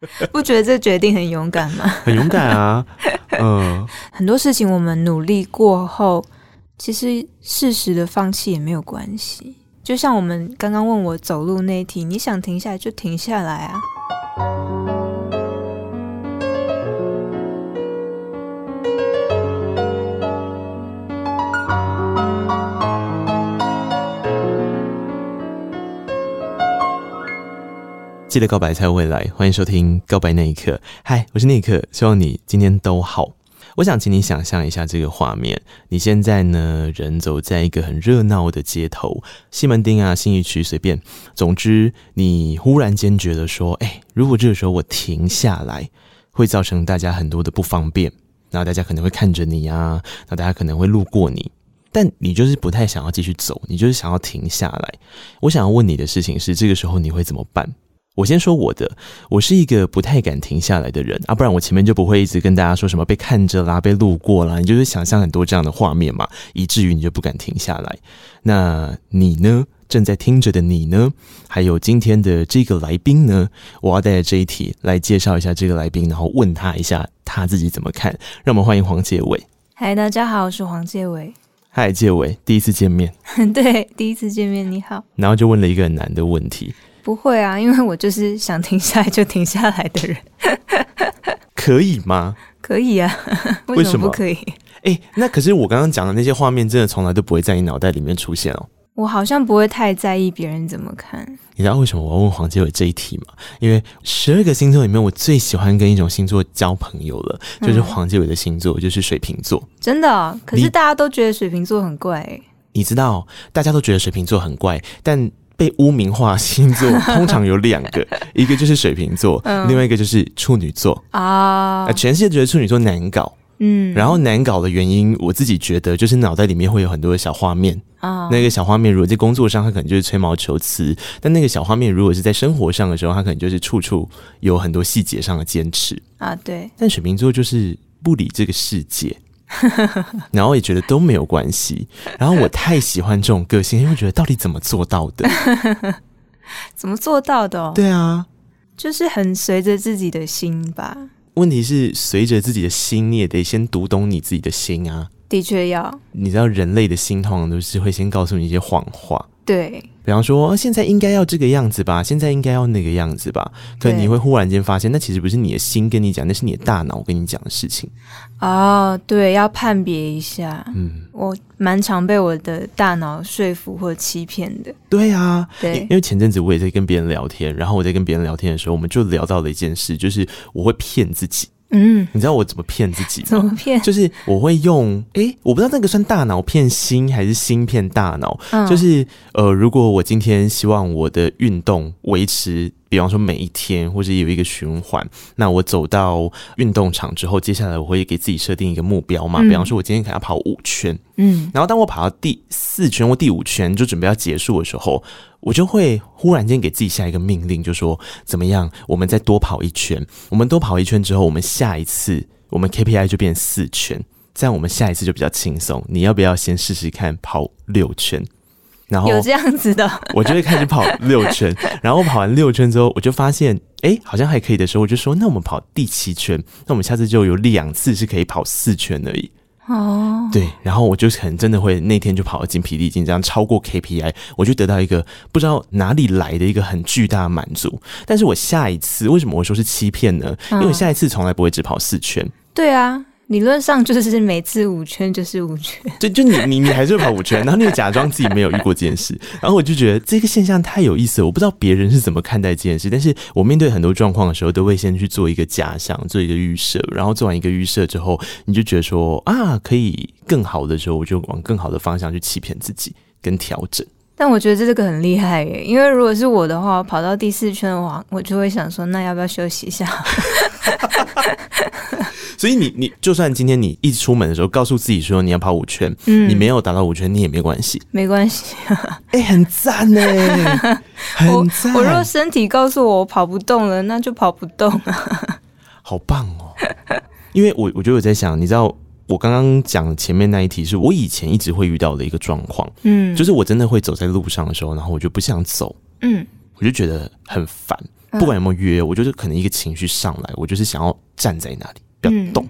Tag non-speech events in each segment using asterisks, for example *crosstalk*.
*laughs* 不觉得这决定很勇敢吗？*laughs* 很勇敢啊，*laughs* 嗯。很多事情我们努力过后，其实适时的放弃也没有关系。就像我们刚刚问我走路那一题，你想停下来就停下来啊。记得告白才有未来，欢迎收听《告白那一刻》。嗨，我是那一刻，希望你今天都好。我想请你想象一下这个画面：你现在呢，人走在一个很热闹的街头，西门町啊、信义区，随便。总之，你忽然间觉得说，哎，如果这个时候我停下来，会造成大家很多的不方便。然后大家可能会看着你啊，那大家可能会路过你，但你就是不太想要继续走，你就是想要停下来。我想要问你的事情是，这个时候你会怎么办？我先说我的，我是一个不太敢停下来的人啊，不然我前面就不会一直跟大家说什么被看着啦、被路过啦，你就是想象很多这样的画面嘛，以至于你就不敢停下来。那你呢？正在听着的你呢？还有今天的这个来宾呢？我要带着这一题来介绍一下这个来宾，然后问他一下他自己怎么看。让我们欢迎黄介伟。嗨，大家好，我是黄介伟。嗨，介伟，第一次见面。*laughs* 对，第一次见面，你好。然后就问了一个很难的问题。不会啊，因为我就是想停下来就停下来的人。*laughs* 可以吗？可以啊，为什么不可以？哎、欸，那可是我刚刚讲的那些画面，真的从来都不会在你脑袋里面出现哦。我好像不会太在意别人怎么看。你知道为什么我要问黄杰伟这一题吗？因为十二个星座里面，我最喜欢跟一种星座交朋友了，就是黄杰伟的星座，就是水瓶座。真的、哦？可是大家都觉得水瓶座很怪、欸。你知道，大家都觉得水瓶座很怪，但。被污名化星座 *laughs* 通常有两个，一个就是水瓶座，嗯、另外一个就是处女座啊。全世界觉得处女座难搞，嗯，然后难搞的原因，我自己觉得就是脑袋里面会有很多的小画面啊。那个小画面如果在工作上，他可能就是吹毛求疵；但那个小画面如果是在生活上的时候，他可能就是处处有很多细节上的坚持啊。对，但水瓶座就是不理这个世界。*laughs* 然后也觉得都没有关系，然后我太喜欢这种个性，因为觉得到底怎么做到的？*laughs* 怎么做到的？对啊，就是很随着自己的心吧。问题是随着自己的心，你也得先读懂你自己的心啊。的确要，你知道人类的心通常都是会先告诉你一些谎话。对，比方说现在应该要这个样子吧，现在应该要那个样子吧，可你会忽然间发现，那其实不是你的心跟你讲，那是你的大脑跟你讲的事情。哦，对，要判别一下。嗯，我蛮常被我的大脑说服或欺骗的。对啊，对，因为前阵子我也在跟别人聊天，然后我在跟别人聊天的时候，我们就聊到了一件事，就是我会骗自己。嗯，你知道我怎么骗自己吗？怎么骗？就是我会用，哎、欸，我不知道那个算大脑骗心还是心骗大脑。嗯，就是呃，如果我今天希望我的运动维持。比方说每一天，或者有一个循环，那我走到运动场之后，接下来我会给自己设定一个目标嘛。嗯、比方说，我今天可能要跑五圈，嗯，然后当我跑到第四圈或第五圈就准备要结束的时候，我就会忽然间给自己下一个命令，就说怎么样，我们再多跑一圈。我们多跑一圈之后，我们下一次我们 KPI 就变四圈，这样我们下一次就比较轻松。你要不要先试试看跑六圈？然后有这样子的，*laughs* 我就会开始跑六圈，*laughs* 然后跑完六圈之后，我就发现，哎，好像还可以的时候，我就说，那我们跑第七圈，那我们下次就有两次是可以跑四圈而已。哦，对，然后我就可能真的会那天就跑得精疲力尽，这样超过 KPI，我就得到一个不知道哪里来的一个很巨大的满足。但是我下一次为什么我说是欺骗呢？因为下一次从来不会只跑四圈。对啊。理论上就是每次五圈就是五圈，*laughs* 就就你你你还是会跑五圈，然后你又假装自己没有遇过这件事，然后我就觉得这个现象太有意思了。我不知道别人是怎么看待这件事，但是我面对很多状况的时候，都会先去做一个假想，做一个预设，然后做完一个预设之后，你就觉得说啊，可以更好的时候，我就往更好的方向去欺骗自己跟调整。但我觉得这个很厉害耶，因为如果是我的话，跑到第四圈的话，我就会想说，那要不要休息一下？*laughs* 所以你你就算今天你一出门的时候告诉自己说你要跑五圈，嗯，你没有达到五圈，你也没关系，没关系，哎、欸，很赞呢，*laughs* 很赞。我若身体告诉我我跑不动了，那就跑不动啊，*laughs* 好棒哦！因为我我觉得我在想，你知道我刚刚讲前面那一题是我以前一直会遇到的一个状况，嗯，就是我真的会走在路上的时候，然后我就不想走，嗯，我就觉得很烦。不管有没有约，我就是可能一个情绪上来，我就是想要站在那里不要动，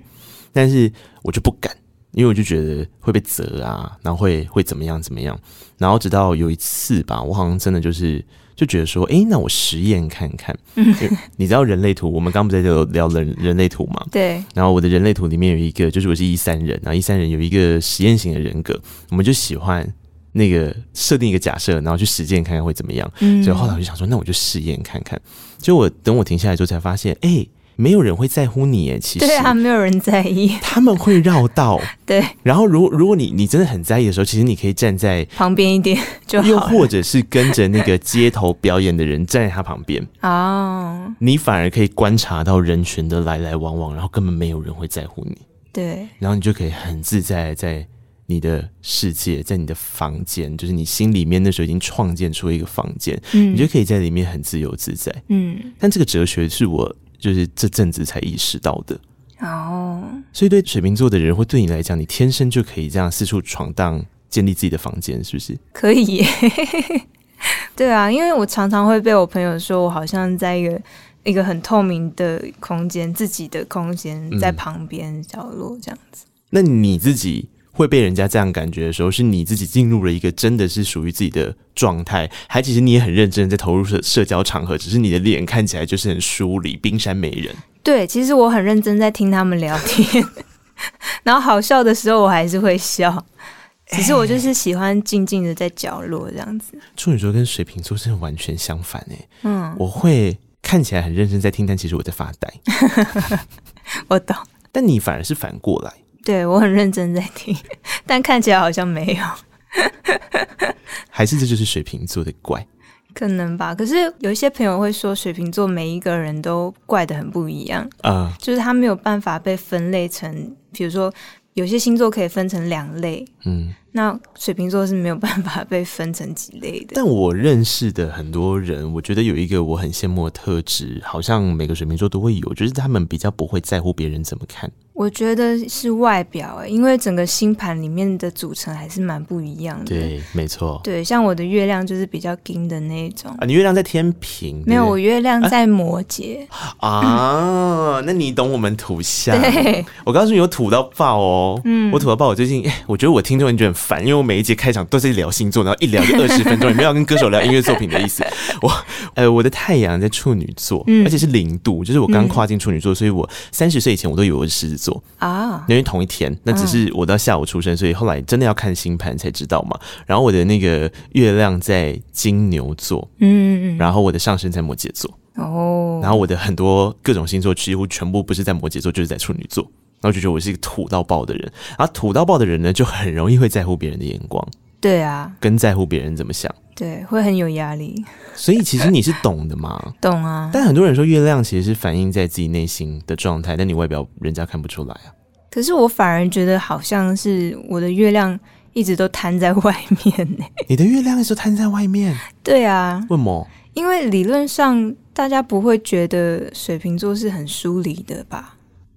但是我就不敢。因为我就觉得会被责啊，然后会会怎么样怎么样，然后直到有一次吧，我好像真的就是就觉得说，哎，那我实验看看。嗯，你知道人类图，我们刚不在这聊人人类图嘛？对。然后我的人类图里面有一个，就是我是一三人，然后一三人有一个实验型的人格，我们就喜欢那个设定一个假设，然后去实践看看会怎么样。嗯。所以后来我就想说，那我就试验看看。就我等我停下来之后，才发现，哎。没有人会在乎你诶，其实对啊，没有人在意。他们会绕道，*laughs* 对。然后，如果如果你你真的很在意的时候，其实你可以站在旁边一点 *laughs* 就好，又或者是跟着那个街头表演的人站在他旁边哦，你反而可以观察到人群的来来往往，然后根本没有人会在乎你。对。然后你就可以很自在在你的世界，在你的房间，就是你心里面那时候已经创建出一个房间，嗯，你就可以在里面很自由自在，嗯。但这个哲学是我。就是这阵子才意识到的哦，所以对水瓶座的人，会对你来讲，你天生就可以这样四处闯荡，建立自己的房间，是不是？可以耶，*laughs* 对啊，因为我常常会被我朋友说，我好像在一个一个很透明的空间，自己的空间在旁边角落这样子。嗯。那你自己？会被人家这样感觉的时候，是你自己进入了一个真的是属于自己的状态，还其实你也很认真在投入社社交场合，只是你的脸看起来就是很疏离，冰山美人。对，其实我很认真在听他们聊天，然后好笑的时候我还是会笑，只是我就是喜欢静静的在角落这样子。处女座跟水瓶座真的完全相反哎，嗯，我会看起来很认真在听，但其实我在发呆。*laughs* 我懂，但你反而是反过来。对，我很认真在听，但看起来好像没有，*laughs* 还是这就是水瓶座的怪？可能吧。可是有一些朋友会说，水瓶座每一个人都怪的很不一样啊，uh, 就是他没有办法被分类成，比如说有些星座可以分成两类，嗯。那水瓶座是没有办法被分成几类的。但我认识的很多人，我觉得有一个我很羡慕的特质，好像每个水瓶座都会有，就是他们比较不会在乎别人怎么看。我觉得是外表欸，因为整个星盘里面的组成还是蛮不一样的。对，没错。对，像我的月亮就是比较金的那种啊。你月亮在天平？没有，我月亮在摩羯。啊，啊，*laughs* 那你懂我们土象？对，我告诉你，我土到爆哦。嗯，我土到爆。我最近，*laughs* 我觉得我听众你觉得很烦，因为我每一节开场都在聊星座，然后一聊就二十分钟，也没有跟歌手聊音乐作品的意思。*laughs* 我，呃，我的太阳在处女座，嗯，而且是零度，就是我刚跨进处女座，嗯，所以我三十岁以前我都以为我是狮子座啊，因为同一天，那只是我到下午出生，所以后来真的要看星盘才知道嘛。然后我的那个月亮在金牛座，嗯，然后我的上升在摩羯座，哦，然后我的很多各种星座几乎全部不是在摩羯座，就是在处女座。然后就觉得我是一个土到爆的人，而土到爆的人呢，就很容易会在乎别人的眼光。对啊，跟在乎别人怎么想。对，会很有压力。所以其实你是懂的嘛？*laughs* 懂啊。但很多人说月亮其实是反映在自己内心的状态，但你外表人家看不出来啊。可是我反而觉得好像是我的月亮一直都摊在外面呢。*laughs* 你的月亮一直都摊在外面？对啊。为什么？因为理论上大家不会觉得水瓶座是很疏离的吧？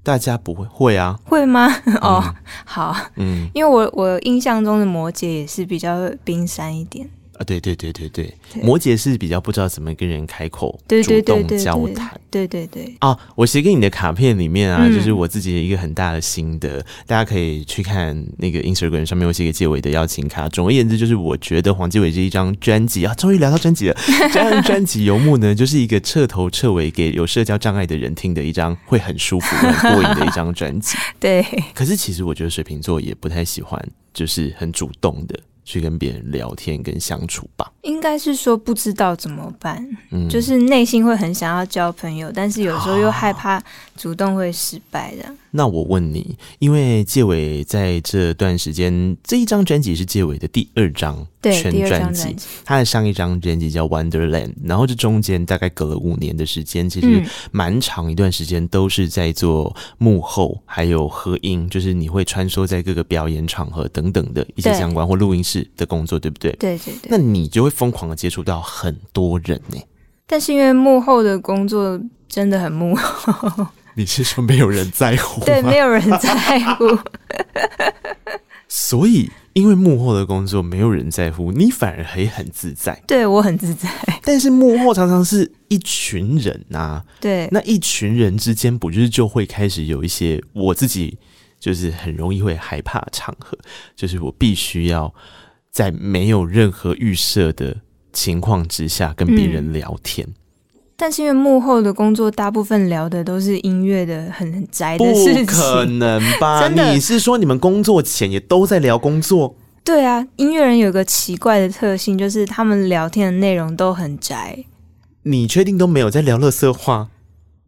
大家不会会啊？会吗？哦，嗯、好，嗯，因为我我印象中的摩羯也是比较冰山一点。啊，对对对对对，摩羯是比较不知道怎么跟人开口对对主动交谈，对对对。啊，我写给你的卡片里面啊，嗯、就是我自己的一个很大的心得，大家可以去看那个 Instagram 上面我写给介伟的邀请卡。总而言之，就是我觉得黄继伟这一张专辑啊，终于聊到专辑了。*laughs* 这张专辑游牧呢，*laughs* 就是一个彻头彻尾给有社交障碍的人听的一张会很舒服、很过瘾的一张专辑。*laughs* 对。可是其实我觉得水瓶座也不太喜欢，就是很主动的。去跟别人聊天跟相处吧，应该是说不知道怎么办，嗯，就是内心会很想要交朋友，但是有时候又害怕主动会失败的。那我问你，因为介伟在这段时间这一张专辑是介伟的第二张全专辑，他的上一张专辑叫 Wonderland，然后这中间大概隔了五年的时间，其实蛮长一段时间都是在做幕后还有合音，就是你会穿梭在各个表演场合等等的一些相关或录音室的工作，对不对？对对对。那你就会疯狂的接触到很多人呢。但是因为幕后的工作真的很幕后。你是说没有人在乎？对，没有人在乎。*laughs* 所以因为幕后的工作没有人在乎，你反而可以很自在。对，我很自在，但是幕后常常是一群人啊。对，那一群人之间不就是就会开始有一些我自己就是很容易会害怕的场合，就是我必须要在没有任何预设的情况之下跟别人聊天。嗯但是因为幕后的工作，大部分聊的都是音乐的很很宅的事情，不可能吧？*laughs* 真的？你是说你们工作前也都在聊工作？对啊，音乐人有个奇怪的特性，就是他们聊天的内容都很宅。你确定都没有在聊乐色话？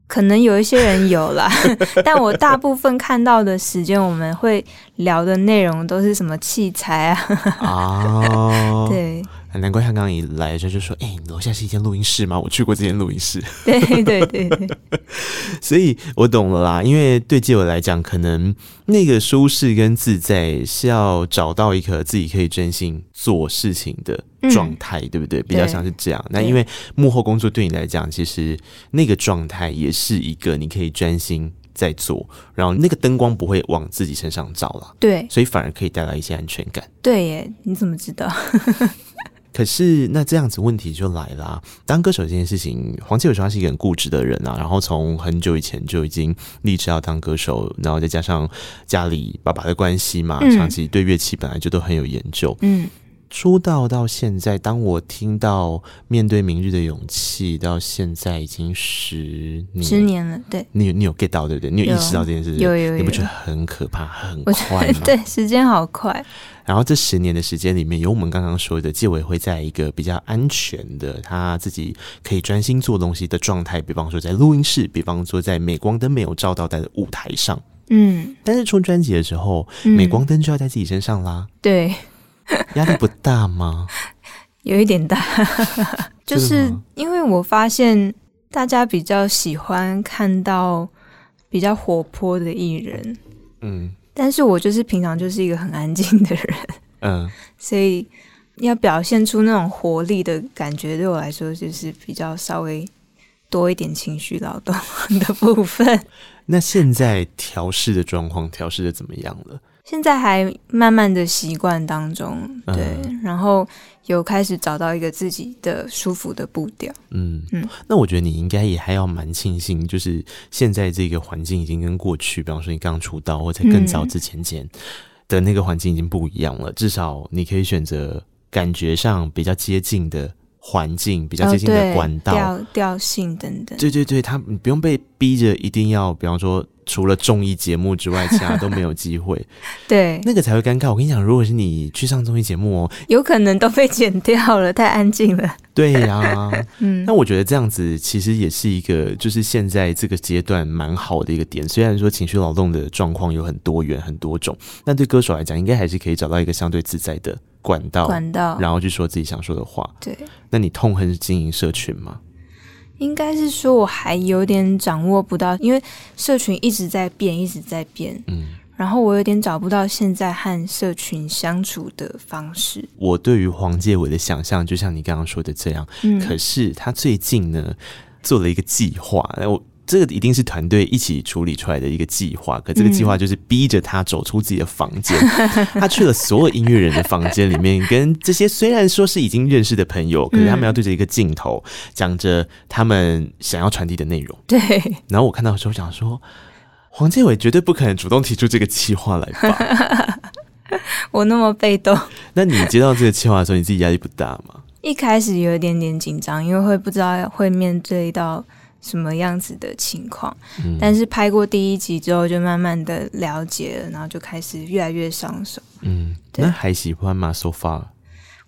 可能有一些人有啦，*laughs* 但我大部分看到的时间，我们会聊的内容都是什么器材啊？啊，*laughs* 对。难怪他刚刚一来就就说：“哎、欸，你楼下是一间录音室吗？我去过这间录音室。”对对对对，*laughs* 所以我懂了啦。因为对基友来讲，可能那个舒适跟自在是要找到一个自己可以专心做事情的状态，嗯、对不对？比较像是这样。那因为幕后工作对你来讲，其实那个状态也是一个你可以专心在做，然后那个灯光不会往自己身上照了。对，所以反而可以带来一些安全感。对耶，你怎么知道？*laughs* 可是，那这样子问题就来了啊。当歌手这件事情，黄绮伟说他是一个很固执的人啊。然后从很久以前就已经立志要当歌手，然后再加上家里爸爸的关系嘛，长期对乐器本来就都很有研究。嗯。出道到现在，当我听到面对明日的勇气，到现在已经十年，十年了。对，你有你有 get 到对不对？你有意识到这件事情？有有，有，有，你不觉得很可怕、很快吗？*laughs* 对，时间好快。然后这十年的时间里面，有我们刚刚说的，纪委会在一个比较安全的，他自己可以专心做东西的状态。比方说在录音室，比方说在镁光灯没有照到的舞台上。嗯，但是出专辑的时候，镁光灯就要在自己身上啦。对。*laughs* 压力不大吗？*laughs* 有一点大，*laughs* 就是因为我发现大家比较喜欢看到比较活泼的艺人，嗯，但是我就是平常就是一个很安静的人，嗯，所以要表现出那种活力的感觉，对我来说就是比较稍微多一点情绪劳动的部分。那现在调试的状况调试的怎么样了？现在还慢慢的习惯当中，对，嗯、然后有开始找到一个自己的舒服的步调。嗯。嗯，那我觉得你应该也还要蛮庆幸，就是现在这个环境已经跟过去，比方说你刚出道或者更早之前前的那个环境已经不一样了，嗯、至少你可以选择感觉上比较接近的。环境比较接近的管道、调调性等等，对对对，他你不用被逼着一定要，比方说除了综艺节目之外，其他都没有机会，*laughs* 对，那个才会尴尬。我跟你讲，如果是你去上综艺节目哦，有可能都被剪掉了，太安静了。对呀、啊，*laughs* 嗯，那我觉得这样子其实也是一个，就是现在这个阶段蛮好的一个点。虽然说情绪劳动的状况有很多元很多种，但对歌手来讲，应该还是可以找到一个相对自在的。管道，管道，然后去说自己想说的话。对，那你痛恨经营社群吗？应该是说我还有点掌握不到，因为社群一直在变，一直在变。嗯，然后我有点找不到现在和社群相处的方式。我对于黄介伟的想象，就像你刚刚说的这样。嗯，可是他最近呢，做了一个计划，我。这个一定是团队一起处理出来的一个计划，可这个计划就是逼着他走出自己的房间，嗯、*laughs* 他去了所有音乐人的房间里面，跟这些虽然说是已经认识的朋友，可是他们要对着一个镜头讲着他们想要传递的内容。*laughs* 对。然后我看到的时候想说，黄建伟绝对不可能主动提出这个计划来吧？*laughs* 我那么被动。那你接到这个计划的时候，你自己压力不大吗？一开始有一点点紧张，因为会不知道会面对到。什么样子的情况？嗯，但是拍过第一集之后，就慢慢的了解了，然后就开始越来越上手。嗯，对，那还喜欢吗？So far，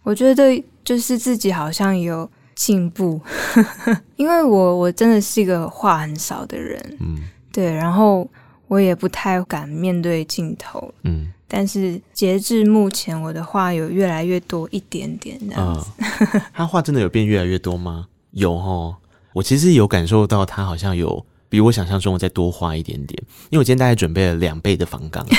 我觉得就是自己好像有进步，*laughs* 因为我我真的是一个话很少的人。嗯，对，然后我也不太敢面对镜头。嗯，但是截至目前，我的话有越来越多一点点这样子。哦，*laughs* 他话真的有变越来越多吗？有哦。我其实有感受到他好像有比我想象中再多花一点点，因为我今天大概准备了两倍的房纲。*laughs*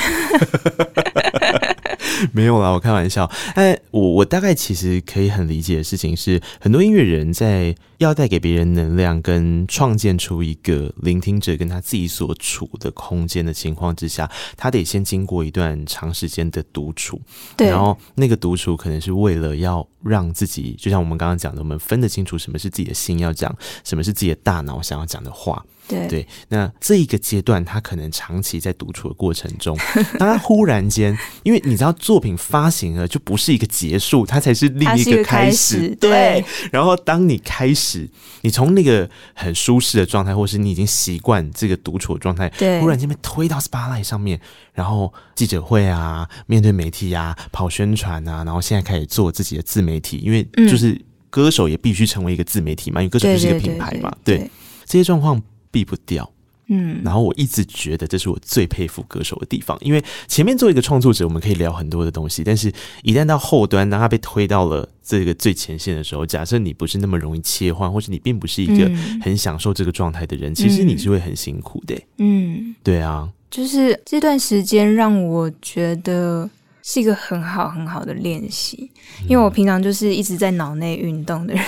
没有啦，我开玩笑。哎，我我大概其实可以很理解的事情是，很多音乐人在要带给别人能量，跟创建出一个聆听者跟他自己所处的空间的情况之下，他得先经过一段长时间的独处。对，然后那个独处可能是为了要让自己，就像我们刚刚讲的，我们分得清楚什么是自己的心要讲，什么是自己的大脑想要讲的话。对对，那这一个阶段，他可能长期在独处的过程中，当他忽然间，因为你知道作品发行了，就不是一个结束，它才是另一个开始。开始对，对，然后当你开始，你从那个很舒适的状态，或是你已经习惯这个独处的状态，对，忽然间被推到 spotlight 上面，然后记者会啊，面对媒体啊，跑宣传啊，然后现在开始做自己的自媒体，因为就是歌手也必须成为一个自媒体嘛，因为歌手就是一个品牌嘛，对，这些状况。避不掉，嗯，然后我一直觉得这是我最佩服歌手的地方，因为前面做一个创作者，我们可以聊很多的东西，但是一旦到后端，当他被推到了这个最前线的时候，假设你不是那么容易切换，或者你并不是一个很享受这个状态的人，嗯，其实你是会很辛苦的，嗯，对啊，就是这段时间让我觉得是一个很好很好的练习，因为我平常就是一直在脑内运动的人，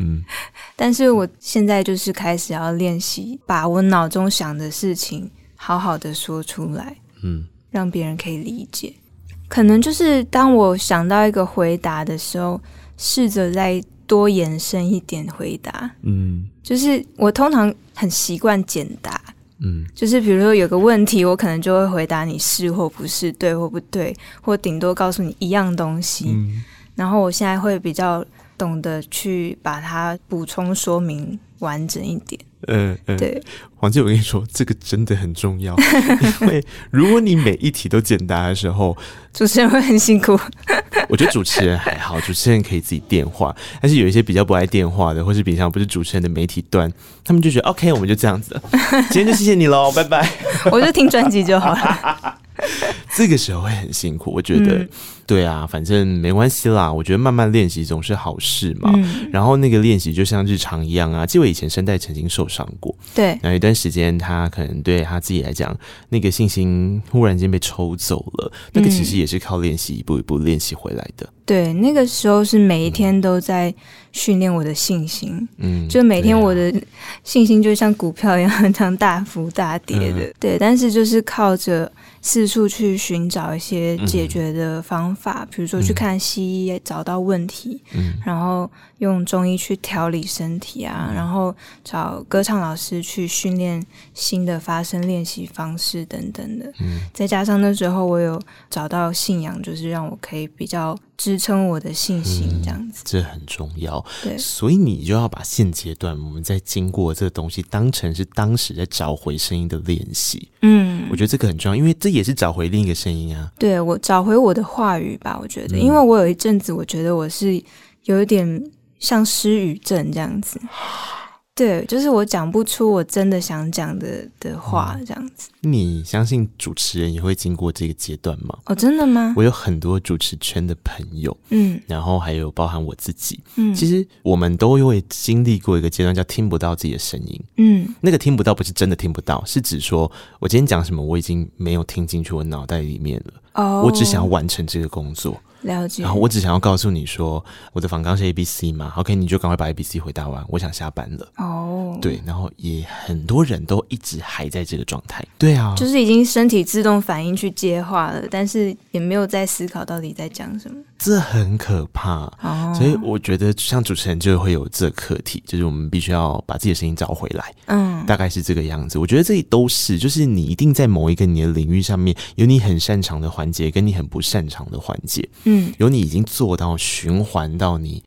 嗯。*laughs* 但是我现在就是开始要练习，把我脑中想的事情好好的说出来，嗯，让别人可以理解。可能就是当我想到一个回答的时候，试着再多延伸一点回答，嗯，就是我通常很习惯简答，嗯，就是比如说有个问题，我可能就会回答你是或不是，对或不对，或顶多告诉你一样东西。嗯，然后我现在会比较。懂得去把它补充说明完整一点。嗯嗯，对，黄姐，我跟你说，这个真的很重要，*laughs* 因为如果你每一题都简答的时候，主持人会很辛苦。*laughs* 我觉得主持人还好，主持人可以自己电话，但是有一些比较不爱电话的，或是平常不是主持人的媒体端，他们就觉得 OK，我们就这样子，*laughs* 今天就谢谢你喽，拜拜。我就听专辑就好了。这个时候会很辛苦，我觉得。嗯对啊，反正没关系啦。我觉得慢慢练习总是好事嘛。嗯、然后那个练习就像日常一样啊。记得我以前声带曾经受伤过，对。然后一段时间，他可能对他自己来讲，那个信心忽然间被抽走了。那个其实也是靠练习一步一步练习回来的。对，那个时候是每一天都在训练我的信心。嗯，就每天我的信心就像股票一样，这样大幅大跌的。嗯、对，但是就是靠着。四处去寻找一些解决的方法，嗯、比如说去看西医找到问题，嗯、然后用中医去调理身体啊，嗯、然后找歌唱老师去训练新的发声练习方式等等的。嗯、再加上那时候我有找到信仰，就是让我可以比较支撑我的信心，这样子、嗯，这很重要。对，所以你就要把现阶段我们在经过这个东西当成是当时在找回声音的练习。嗯，我觉得这个很重要，因为这。也是找回另一个声音啊！对，我找回我的话语吧，我觉得，因为我有一阵子，我觉得我是有一点像失语症这样子。*laughs* 对，就是我讲不出我真的想讲的的话，这样子。嗯。你相信主持人也会经过这个阶段吗？哦，真的吗？我有很多主持圈的朋友，嗯，然后还有包含我自己，嗯，其实我们都会经历过一个阶段，叫听不到自己的声音，嗯，那个听不到不是真的听不到，是指说我今天讲什么，我已经没有听进去我脑袋里面了，哦，我只想要完成这个工作。了解。然后我只想要告诉你说，我的访纲是 A B C 嘛，OK，你就赶快把 A B C 回答完，我想下班了。哦，对，然后也很多人都一直还在这个状态。对啊，就是已经身体自动反应去接话了，但是也没有在思考到底在讲什么。这很可怕。哦，所以我觉得像主持人就会有这课题，就是我们必须要把自己的声音找回来。嗯，大概是这个样子。我觉得这里都是，就是你一定在某一个你的领域上面有你很擅长的环节，跟你很不擅长的环节。嗯，有你已经做到循环到你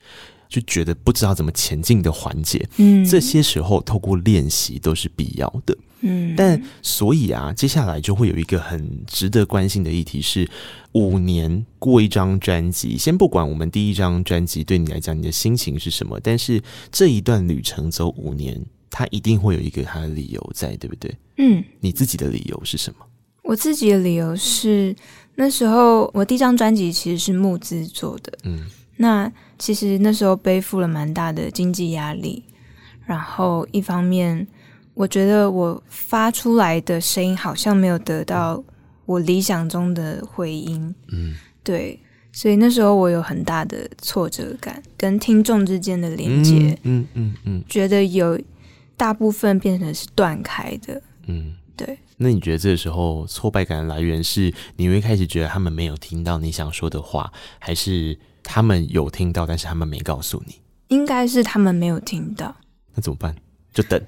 就觉得不知道怎么前进的环节。嗯，这些时候透过练习都是必要的。嗯，但所以啊，接下来就会有一个很值得关心的议题是：五年过一张专辑，先不管我们第一张专辑对你来讲你的心情是什么，但是这一段旅程走五年，它一定会有一个它的理由在，对不对？嗯，你自己的理由是什么？我自己的理由是，那时候我第一张专辑其实是募资做的，嗯，那其实那时候背负了蛮大的经济压力，然后一方面。我觉得我发出来的声音好像没有得到我理想中的回音，嗯，对，所以那时候我有很大的挫折感，跟听众之间的连接，嗯嗯嗯，觉得有大部分变成是断开的，嗯，对。那你觉得这个时候挫败感的来源是你会开始觉得他们没有听到你想说的话，还是他们有听到，但是他们没告诉你？应该是他们没有听到。那怎么办？就等。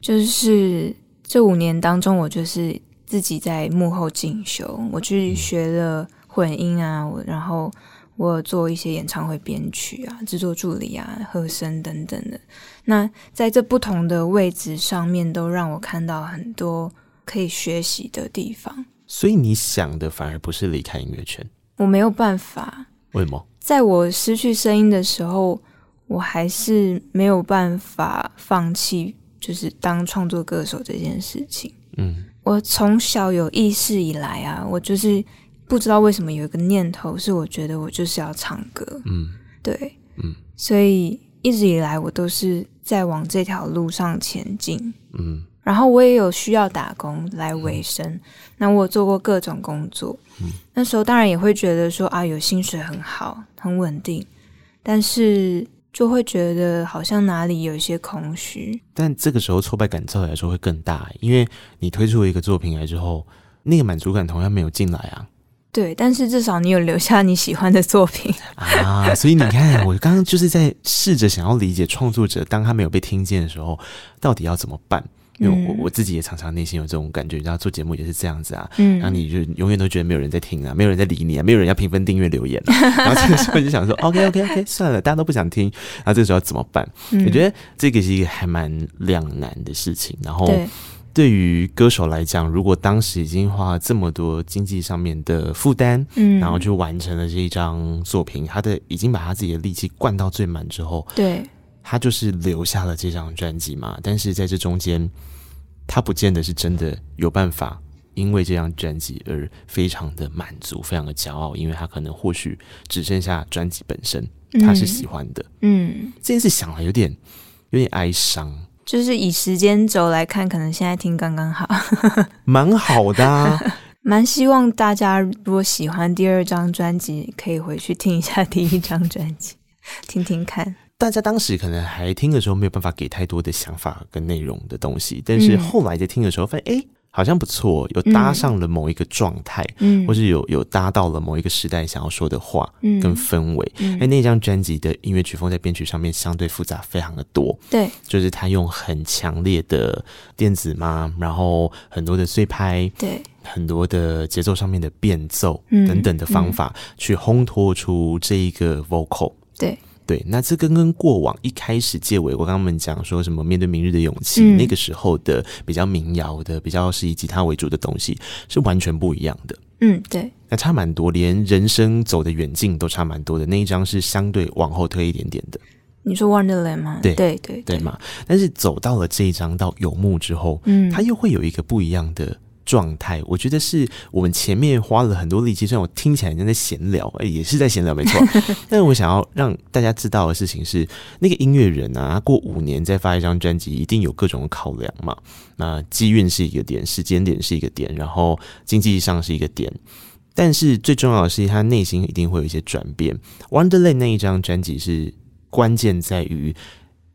就是这五年当中，我就是自己在幕后进修，我去学了混音啊，我然后我做一些演唱会编曲啊、制作助理啊、和声等等的。那在这不同的位置上面，都让我看到很多可以学习的地方。所以你想的反而不是离开音乐圈？我没有办法。为什么？在我失去声音的时候，我还是没有办法放弃。就是当创作歌手这件事情，嗯，我从小有意识以来啊，我就是不知道为什么有一个念头，是我觉得我就是要唱歌，嗯，对，嗯，所以一直以来我都是在往这条路上前进，嗯，然后我也有需要打工来维生，嗯，那我做过各种工作，嗯，那时候当然也会觉得说啊，有薪水很好，很稳定，但是。就会觉得好像哪里有一些空虚，但这个时候挫败感照理来说会更大，因为你推出一个作品来之后，那个满足感同样没有进来啊。对，但是至少你有留下你喜欢的作品 *laughs* 啊，所以你看，我刚刚就是在试着想要理解创作者，当他没有被听见的时候，到底要怎么办。因为我我自己也常常内心有这种感觉，然后做节目也是这样子啊，嗯，然后你就永远都觉得没有人在听啊，没有人在理你啊，没有人要评分、订阅、留言啊，然后这个时候就想说，OK OK OK，*laughs* 算了，大家都不想听，然后这个时候要怎么办？嗯，我觉得这个是一个还蛮两难的事情。然后对于歌手来讲，如果当时已经花了这么多经济上面的负担，嗯，然后就完成了这一张作品，他的已经把他自己的力气灌到最满之后，对。他就是留下了这张专辑嘛，但是在这中间，他不见得是真的有办法，因为这张专辑而非常的满足，非常的骄傲，因为他可能或许只剩下专辑本身，他是喜欢的。嗯，嗯，这件事想来有点有点哀伤，就是以时间轴来看，可能现在听刚刚好，*laughs* *laughs* 蛮好的啊，*laughs* 蛮希望大家如果喜欢第二张专辑，可以回去听一下第一张专辑，听听看。大家当时可能还听的时候没有办法给太多的想法跟内容的东西，但是后来在听的时候发现，哎、欸，好像不错，有搭上了某一个状态，嗯，或是有有搭到了某一个时代想要说的话，跟氛围。哎、嗯，那张专辑的音乐曲风在编曲上面相对复杂非常的多，对，就是他用很强烈的电子嘛，然后很多的碎拍，对，很多的节奏上面的变奏等等的方法，去烘托出这一个 vocal，对。对，那这跟跟过往一开始结尾，我刚刚们讲说什么面对明日的勇气，嗯、那个时候的比较民谣的，比较是以吉他为主的东西，是完全不一样的。嗯，对，那差蛮多，连人生走的远近都差蛮多的。那一张是相对往后推一点点的。你说 Wonderland 吗？对对对对嘛。但是走到了这一张到游牧之后，嗯，它又会有一个不一样的。状态，我觉得是我们前面花了很多力气，虽然我听起来像在闲聊，哎，也是在闲聊，没错。*laughs* 但是我想要让大家知道的事情是，那个音乐人啊，过五年再发一张专辑，一定有各种考量嘛。那机运是一个点，时间点是一个点，然后经济上是一个点。但是最重要的是，他内心一定会有一些转变。Wonderland 那一张专辑是关键在于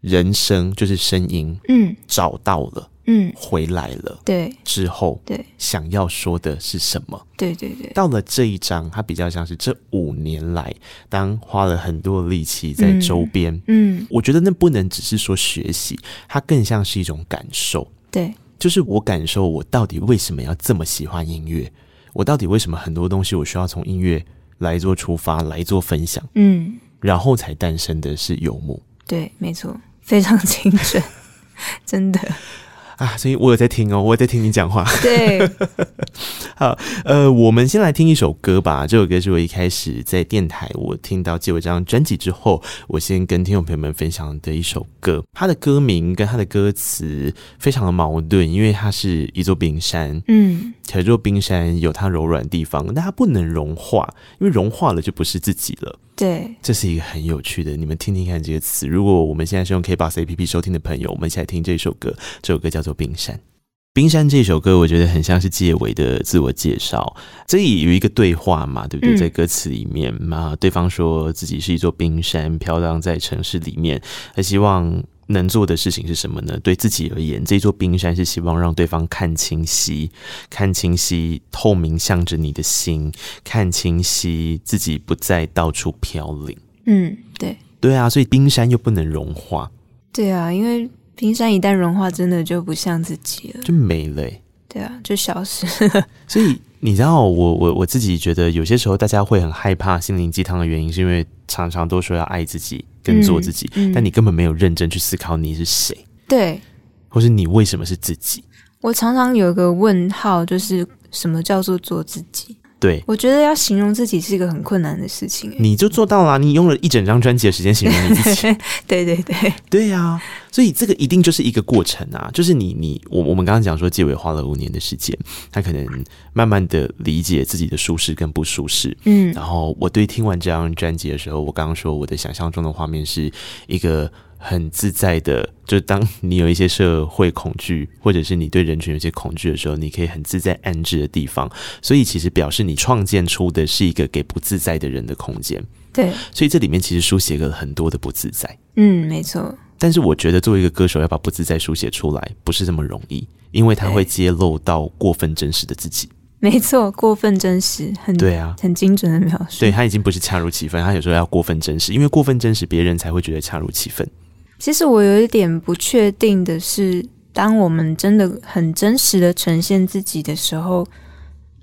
人声，就是声音，嗯，找到了。嗯，回来了。对，之后对，想要说的是什么？对对对。到了这一章，它比较像是这五年来，当花了很多力气在周边。嗯，嗯，我觉得那不能只是说学习，它更像是一种感受。对，就是我感受我到底为什么要这么喜欢音乐，我到底为什么很多东西我需要从音乐来做出发，来做分享。嗯，然后才诞生的是游牧。对，没错，非常精准，*laughs* 真的。啊，所以我有在听哦，我有在听你讲话。对，*laughs* 好，呃，我们先来听一首歌吧。这首歌是我一开始在电台我听到结尾这张专辑之后，我先跟听众朋友们分享的一首歌。它的歌名跟它的歌词非常的矛盾，因为它是一座冰山，嗯，这座冰山有它柔软的地方，但它不能融化，因为融化了就不是自己了。对，这是一个很有趣的，你们听听看这个词。如果我们现在是用 KBox APP 收听的朋友，我们一起来听这首歌。这首歌叫做《冰山》。冰山这首歌，我觉得很像是结尾的自我介绍。这里有一个对话嘛，对不对？在歌词里面嘛，对方说自己是一座冰山，飘荡在城市里面，他希望能做的事情是什么呢？对自己而言，这座冰山是希望让对方看清晰，看清晰，透明向着你的心，看清晰自己不再到处飘零。嗯，对，对啊，所以冰山又不能融化。对啊，因为。冰山一旦融化，真的就不像自己了，就没了。对啊，就消失。所以你知道我，我我我自己觉得，有些时候大家会很害怕心灵鸡汤的原因，是因为常常都说要爱自己跟做自己，嗯嗯、但你根本没有认真去思考你是谁，对，或是你为什么是自己。我常常有一个问号，就是什么叫做做自己？对，我觉得要形容自己是一个很困难的事情。你就做到了，你用了一整张专辑的时间形容你自己。对 *laughs* 对对，对呀、啊，所以这个一定就是一个过程啊，就是你你我我们刚刚讲说，结尾花了五年的时间，他可能慢慢的理解自己的舒适跟不舒适。嗯，然后我对听完这张专辑的时候，我刚刚说我的想象中的画面是一个。很自在的，就当你有一些社会恐惧，或者是你对人群有些恐惧的时候，你可以很自在安置的地方。所以其实表示你创建出的是一个给不自在的人的空间。对，所以这里面其实书写了很多的不自在。嗯，没错。但是我觉得作为一个歌手，要把不自在书写出来，不是这么容易，因为它会揭露到过分真实的自己。没错，过分真实，很对啊，很精准的描述。对，他已经不是恰如其分，他有时候要过分真实，因为过分真实，别人才会觉得恰如其分。其实我有一点不确定的是，当我们真的很真实的呈现自己的时候，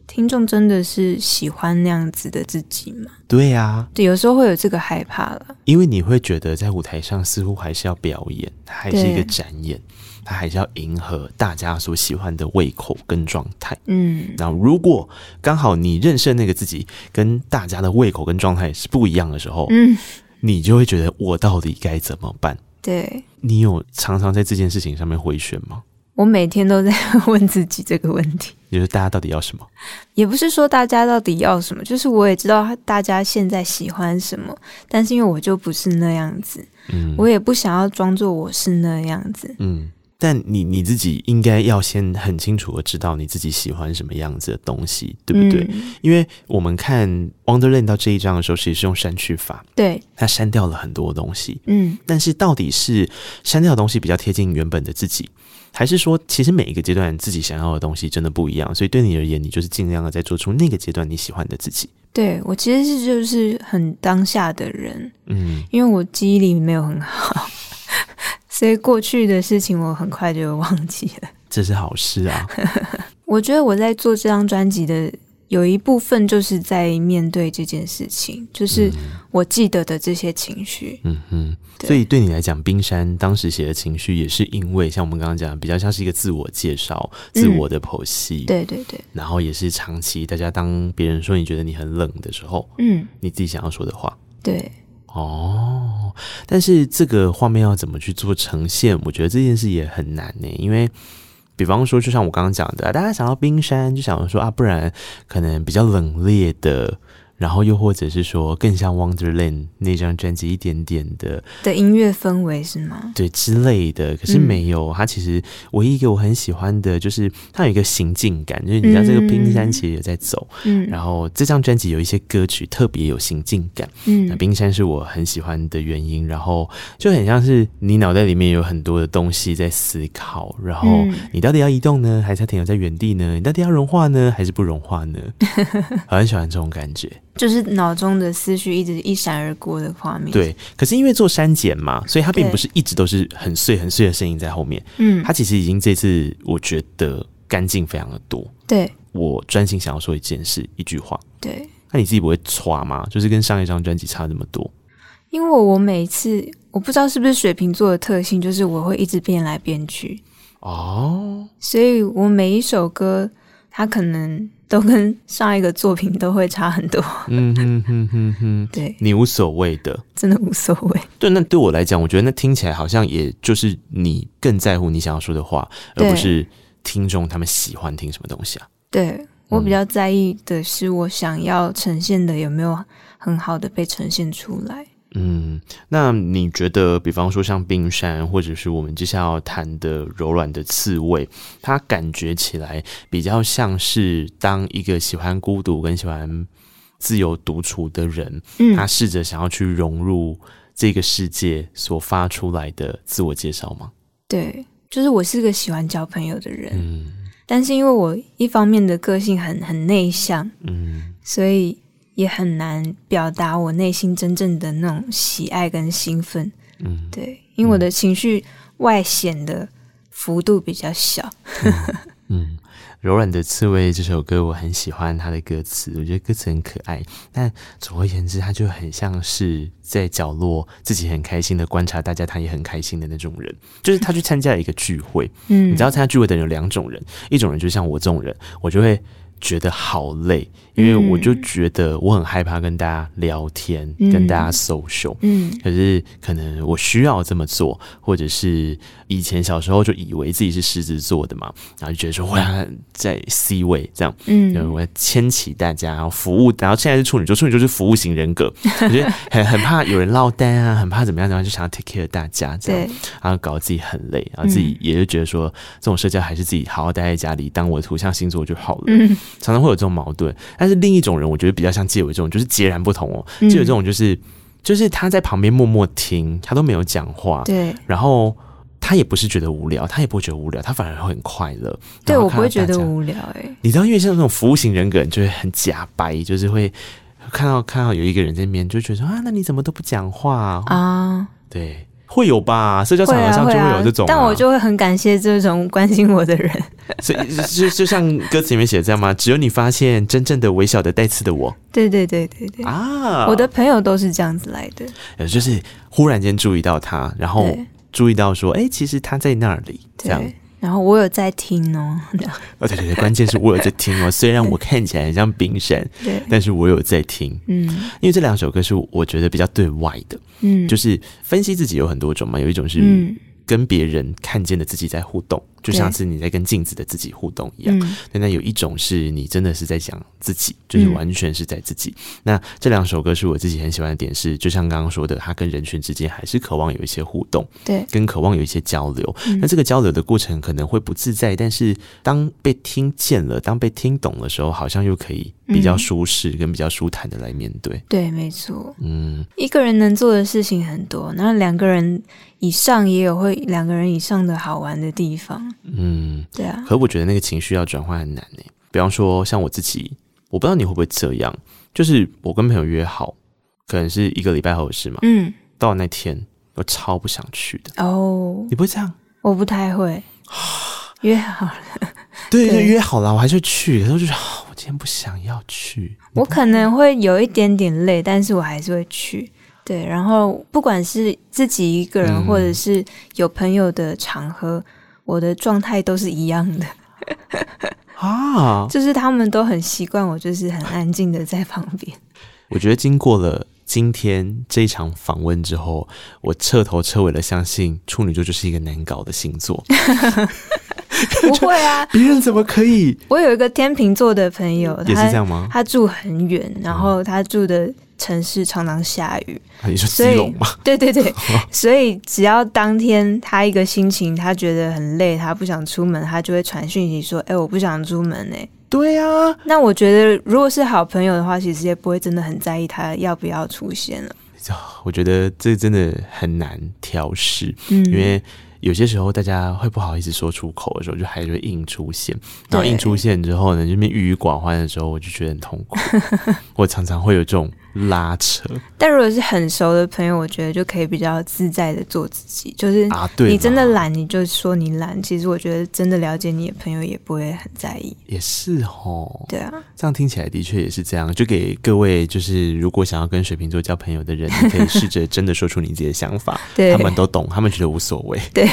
听众真的是喜欢那样子的自己吗？对呀，对，有时候会有这个害怕了，因为你会觉得在舞台上似乎还是要表演，它还是一个展演，它还是要迎合大家所喜欢的胃口跟状态。嗯，那如果刚好你认识的那个自己跟大家的胃口跟状态是不一样的时候，嗯，你就会觉得我到底该怎么办？对，你有常常在这件事情上面回旋吗？我每天都在 *laughs* 问自己这个问题，就是大家到底要什么？也不是说大家到底要什么，就是我也知道大家现在喜欢什么，但是因为我就不是那样子，嗯，我也不想要装作我是那样子，嗯。但你你自己应该要先很清楚的知道你自己喜欢什么样子的东西，对不对？嗯、因为我们看《Wonderland》到这一章的时候，其实是用删去法，对，它删掉了很多东西。嗯，但是到底是删掉的东西比较贴近原本的自己，还是说其实每一个阶段自己想要的东西真的不一样？所以对你而言，你就是尽量的在做出那个阶段你喜欢的自己。对，我其实是就是很当下的人，嗯，因为我记忆力没有很好。所以过去的事情我很快就忘记了，*laughs* 这是好事啊。*laughs* 我觉得我在做这张专辑的有一部分就是在面对这件事情，就是我记得的这些情绪。嗯哼，所以对你来讲，冰山当时写的情绪也是因为像我们刚刚讲的，比较像是一个自我介绍、自我的剖析。对对对。然后也是长期大家当别人说你觉得你很冷的时候，嗯，你自己想要说的话。对。哦，但是这个画面要怎么去做呈现？我觉得这件事也很难呢。因为，比方说，就像我刚刚讲的，大家想到冰山，就想说啊，不然可能比较冷冽的。然后又或者是说，更像《Wonderland》那张专辑一点点的的音乐氛围是吗？对，之类的。可是没有，嗯、它其实唯一一个我很喜欢的就是它有一个行进感，就是你知道这个冰山其实也在走。嗯。然后这张专辑有一些歌曲特别有行进感。嗯。那冰山是我很喜欢的原因，然后就很像是你脑袋里面有很多的东西在思考，然后你到底要移动呢，还是要停留在原地呢？你到底要融化呢，还是不融化呢？我 *laughs* 很喜欢这种感觉。就是脑中的思绪一直一闪而过的画面。对，可是因为做删减嘛，所以它并不是一直都是很碎很碎的声音在后面。嗯，它其实已经这次我觉得干净非常的多。对，我专心想要说一件事，一句话。对，那你自己不会唰吗？就是跟上一张专辑差这么多？因为我每次我不知道是不是水瓶座的特性，就是我会一直变来变去。哦，所以我每一首歌，它可能。都跟上一个作品都会差很多。嗯哼哼哼哼，对，你无所谓的，真的无所谓。对，那对我来讲，我觉得那听起来好像也就是你更在乎你想要说的话，而不是听众他们喜欢听什么东西啊。对，我比较在意的是，我想要呈现的有没有很好的被呈现出来。嗯，那你觉得，比方说像冰山，或者是我们接下来要谈的柔软的刺猬，它感觉起来比较像是当一个喜欢孤独跟喜欢自由独处的人，嗯，他试着想要去融入这个世界所发出来的自我介绍吗？对，就是我是个喜欢交朋友的人，嗯，但是因为我一方面的个性很很内向，嗯，所以。也很难表达我内心真正的那种喜爱跟兴奋，嗯，对，因为我的情绪外显的幅度比较小。*laughs* 嗯，嗯，柔软的刺猬这首歌我很喜欢它的歌词，我觉得歌词很可爱。但总而言之，它就很像是在角落自己很开心的观察大家，他也很开心的那种人。就是他去参加一个聚会，嗯，你知道参加聚会的人有两种人，一种人就像我这种人，我就会觉得好累。因为我就觉得我很害怕跟大家聊天，嗯、跟大家 social，嗯，可是可能我需要这么做，或者是以前小时候就以为自己是狮子座的嘛，然后就觉得说我要在 C 位这样，嗯，我要牵起大家，然后服务，然后现在是处女座，处女座是服务型人格，我觉得很很怕有人落单啊，很怕怎么样，然后就想要 take care 大家这样，然后搞得自己很累，然后自己也就觉得说这种社交还是自己好好待在家里当我的图像星座就好了，嗯，常常会有这种矛盾，但是。另一种人，我觉得比较像介伟这种，就是截然不同哦。介伟这种就是，就是他在旁边默默听，他都没有讲话，对。然后他也不是觉得无聊，他也不会觉得无聊，他反而会很快乐。对，我不会觉得无聊哎、欸。你知道，因为像那种服务型人格，就会很假掰，就是会看到看到有一个人在面，就觉得说啊，那你怎么都不讲话啊？对。会有吧，社交场合上就会有这种、啊啊，但我就会很感谢这种关心我的人。*laughs* 所以就就像歌词里面写的这样吗？只有你发现真正的微小的带刺的我。对对对对对啊！我的朋友都是这样子来的，呃，就是忽然间注意到他，然后注意到说，哎，其实他在那里，这样。然后我有在听哦，*laughs* 哦对对对，关键是我有在听哦。*laughs* 虽然我看起来很像冰山，对，但是我有在听，嗯，因为这两首歌是我觉得比较对外的，嗯，就是分析自己有很多种嘛，有一种是跟别人看见的自己在互动。就像是你在跟镜子的自己互动一样，那那有一种是你真的是在讲自己，就是完全是在自己。嗯、那这两首歌是我自己很喜欢的点是，就像刚刚说的，他跟人群之间还是渴望有一些互动，对，跟渴望有一些交流。嗯、那这个交流的过程可能会不自在，但是当被听见了，当被听懂的时候，好像又可以比较舒适跟比较舒坦的来面对。对，没错。嗯，一个人能做的事情很多，那两个人以上也有会两个人以上的好玩的地方。嗯，对啊。可我觉得那个情绪要转换很难呢。比方说，像我自己，我不知道你会不会这样，就是我跟朋友约好，可能是一个礼拜后的事嘛。嗯。到了那天，我超不想去的。哦。你不会这样？我不太会。*sighs* 约好了。对对，约好了，我还是去。可是我就说，我今天不想要去。我可能会有一点点累，但是我还是会去。对，然后不管是自己一个人，或者是有朋友的场合。我的状态都是一样的 *laughs* 啊，*laughs* 就是他们都很习惯我，就是很安静的在旁边。我觉得经过了今天这一场访问之后，我彻头彻尾的相信处女座就是一个难搞的星座。*laughs* 不会啊，别人怎么可以？我有一个天秤座的朋友，也是这样吗？他，他住很远，然后他住的。城市常常下雨，你说基隆吗？对 *laughs* 对对，*laughs* 所以只要当天他一个心情，他觉得很累，他不想出门，他就会传讯息说：“哎、欸，我不想出门。”哎，对啊。那我觉得，如果是好朋友的话，其实也不会真的很在意他要不要出现了。我觉得这真的很难调试，嗯，因为。有些时候，大家会不好意思说出口的时候，就还是会硬出现。然后硬出现之后呢，这边郁郁寡欢的时候，我就觉得很痛苦。*laughs* 我常常会有这种拉扯。但如果是很熟的朋友，我觉得就可以比较自在的做自己。就是啊，对，你真的懒，你就说你懒。其实我觉得真的了解你的朋友也不会很在意。也是哦。对啊，这样听起来的确也是这样。就给各位，就是如果想要跟水瓶座交朋友的人，你可以试着真的说出你自己的想法。*laughs* 对，他们都懂，他们觉得无所谓。对。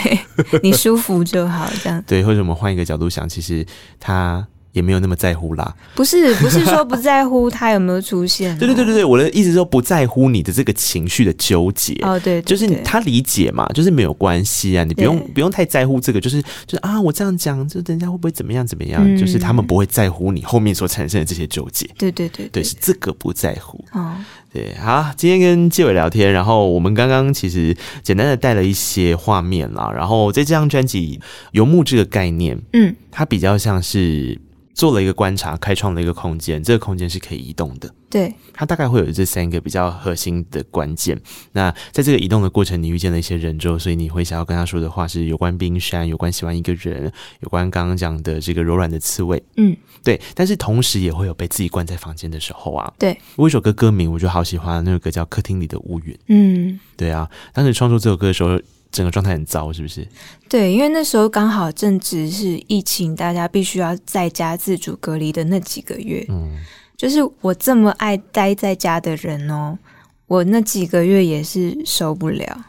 你舒服就好，这样。*laughs* 对，或者我们换一个角度想，其实他也没有那么在乎啦。不是，*laughs* 不是说不在乎他有没有出现。对对对对对，我的意思是说不在乎你的这个情绪的纠结。哦，对，就是他理解嘛，就是没有关系啊，你不用不用太在乎这个，就是就是啊，我这样讲，就人家会不会怎么样怎么样？嗯、就是他们不会在乎你后面所产生的这些纠结。对对对对，对，是这个不在乎。哦，对，好，今天跟纪伟聊天，然后我们刚刚其实简单的带了一些画面啦，然后在这张专辑《游牧》这个概念，嗯，它比较像是。做了一个观察，开创了一个空间，这个空间是可以移动的。对，它大概会有这三个比较核心的关键。那在这个移动的过程，你遇见了一些人之后，所以你会想要跟他说的话是有关冰山，有关喜欢一个人，有关刚刚讲的这个柔软的刺猬。嗯，对。但是同时也会有被自己关在房间的时候啊。对，我有一首歌歌名，我就好喜欢，那首歌叫《客厅里的乌云》。嗯，对啊，当时创作这首歌的时候。整个状态很糟，是不是？对，因为那时候刚好正值是疫情，大家必须要在家自主隔离的那几个月。嗯，就是我这么爱待在家的人哦，我那几个月也是受不了。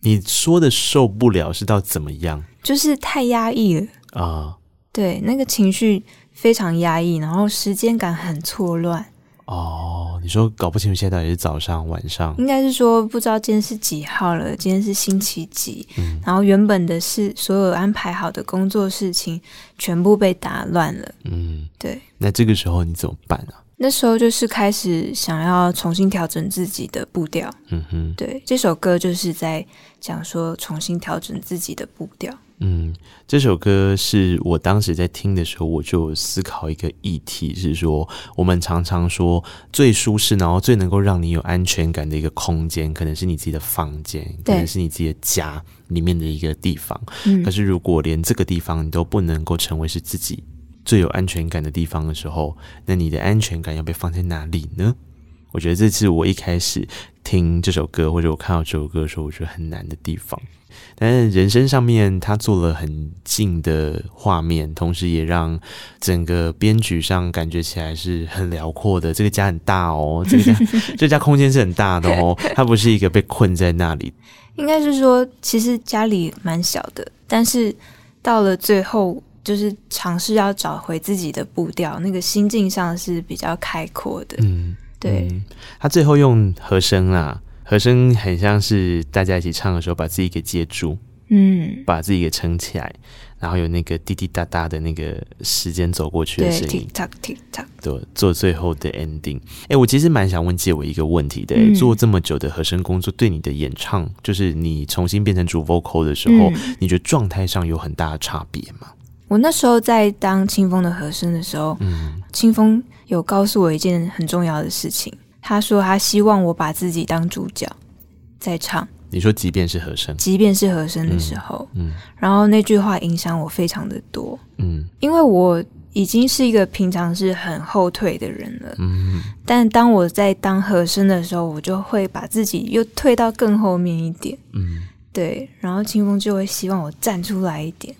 你说的受不了是到怎么样？就是太压抑了啊！对，那个情绪非常压抑，然后时间感很错乱。哦，你说搞不清楚现在到底是早上晚上？应该是说不知道今天是几号了，今天是星期几？嗯，然后原本的事，所有安排好的工作事情全部被打乱了。嗯，对。那这个时候你怎么办呢？那时候就是开始想要重新调整自己的步调。嗯哼，对，这首歌就是在讲说重新调整自己的步调。嗯，这首歌是我当时在听的时候，我就思考一个议题，是说我们常常说最舒适，然后最能够让你有安全感的一个空间，可能是你自己的房间，可能是你自己的家里面的一个地方。嗯，可是如果连这个地方你都不能够成为是自己最有安全感的地方的时候，那你的安全感要被放在哪里呢？我觉得这是我一开始听这首歌，或者我看到这首歌的时候，我觉得很难的地方。但是人生上面，他做了很近的画面，同时也让整个编曲上感觉起来是很辽阔的。这个家很大哦，*laughs* 这个家这家空间是很大的哦，*laughs* 它不是一个被困在那里。应该是说，其实家里蛮小的，但是到了最后，就是尝试要找回自己的步调，那个心境上是比较开阔的。嗯，对。嗯，他最后用和声啊。和声很像是大家一起唱的时候，把自己给接住，嗯，把自己给撑起来，然后有那个滴滴答答的那个时间走过去的声音，tick tock tick tock，对，做最后的 ending。哎、欸，我其实蛮想问借我一个问题的、欸嗯，做这么久的和声工作，对你的演唱，就是你重新变成主 vocal 的时候，嗯、你觉得状态上有很大的差别吗？我那时候在当清风的和声的时候，嗯，清风有告诉我一件很重要的事情。他说：“他希望我把自己当主角，在唱。你说，即便是和声，即便是和声的时候，嗯，嗯，然后那句话影响我非常的多，嗯，因为我已经是一个平常是很后退的人了，嗯，但当我在当和声的时候，我就会把自己又退到更后面一点，嗯，对，然后清风就会希望我站出来一点。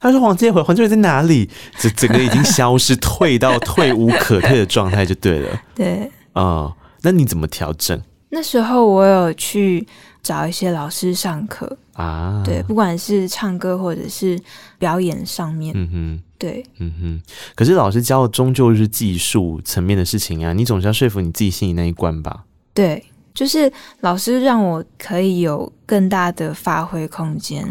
他说：‘黄建伟，黄建伟在哪里？’这整个已经消失，*laughs* 退到退无可退的状态就对了，对，啊、哦。”那你怎么调整？那时候我有去找一些老师上课啊，对，不管是唱歌或者是表演上面，嗯哼，对，嗯哼。可是老师教的终究是技术层面的事情啊，你总是要说服你自己心里那一关吧？对，就是老师让我可以有更大的发挥空间，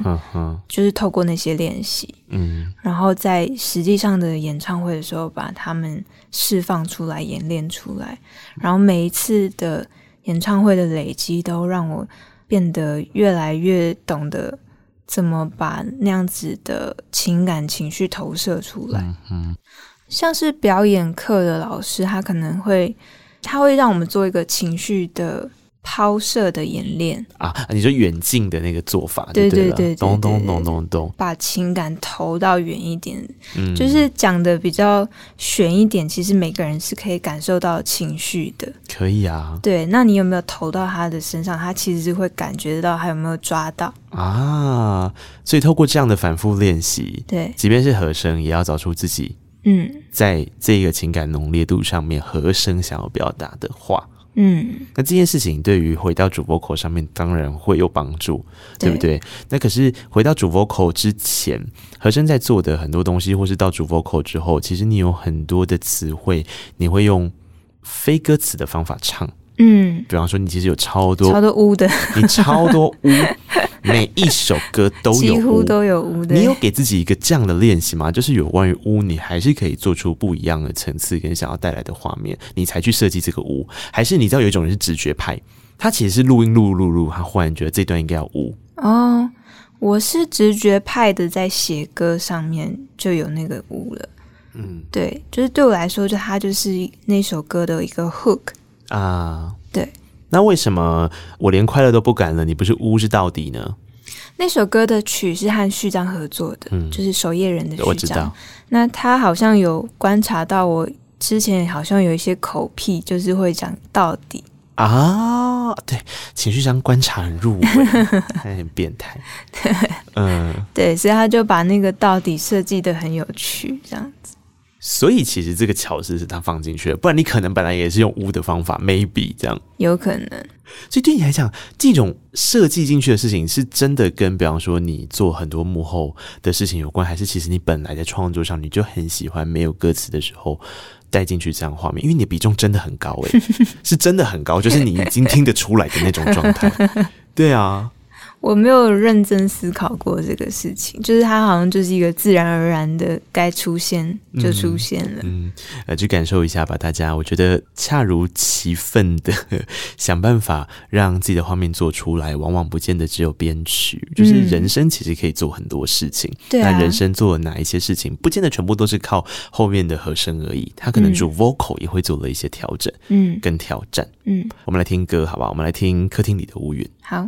就是透过那些练习，嗯，然后在实际上的演唱会的时候把他们。释放出来，演练出来，然后每一次的演唱会的累积，都让我变得越来越懂得怎么把那样子的情感情绪投射出来。嗯嗯，像是表演课的老师，他可能会，他会让我们做一个情绪的。抛射的演练啊，你说远近的那个做法对，对对对，咚咚咚咚咚，把情感投到远一点，嗯，就是讲的比较悬一点。其实每个人是可以感受到情绪的，可以啊。对，那你有没有投到他的身上？他其实是会感觉到，他有没有抓到啊？所以透过这样的反复练习，对，即便是和声，也要找出自己，嗯，在这个情感浓烈度上面，和声想要表达的话。嗯，那这件事情对于回到主 vocal 上面当然会有帮助，对不对？那可是回到主 vocal 之前，和声在做的很多东西，或是到主 vocal 之后，其实你有很多的词汇，你会用非歌词的方法唱。嗯，比方说，你其实有超多超多污的，你超多污，每一首歌都有，几乎都有污的。你有给自己一个这样的练习吗？就是有关于污，你还是可以做出不一样的层次跟想要带来的画面，你才去设计这个污？还是你知道有一种人是直觉派，他其实是录音录录录，他忽然觉得这段应该要污。哦，我是直觉派的，在写歌上面就有那个污了。嗯，对，就是对我来说，就它就是那首歌的一个 hook。啊，对，那为什么我连快乐都不敢了？你不是污是到底呢？那首歌的曲是和序章合作的，嗯，就是守夜人的序章。我知道。那他好像有观察到我之前好像有一些口癖，就是会讲到底啊。对，情绪上观察很入微，他 *laughs* 很变态。对，嗯，对，所以他就把那个到底设计的很有趣，这样子。所以其实这个巧思是他放进去的，不然你可能本来也是用污的方法，maybe 这样有可能。所以对你来讲，这种设计进去的事情是真的跟，比方说你做很多幕后的事情有关，还是其实你本来在创作上你就很喜欢没有歌词的时候带进去这样画面？因为你的比重真的很高诶、欸，是真的很高，就是你已经听得出来的那种状态。*laughs* 对啊。我没有认真思考过这个事情，就是它好像就是一个自然而然的该出现就出现了。嗯，呃，去感受一下吧，大家。我觉得恰如其分的 *laughs* 想办法让自己的画面做出来，往往不见得只有编曲，就是人生其实可以做很多事情。对啊，那人生做了哪一些事情，不见得全部都是靠后面的和声而已，他可能主 vocal 也会做了一些调整，嗯，跟挑战。嗯，我们来听歌，好不好？我们来听客厅里的乌云。好。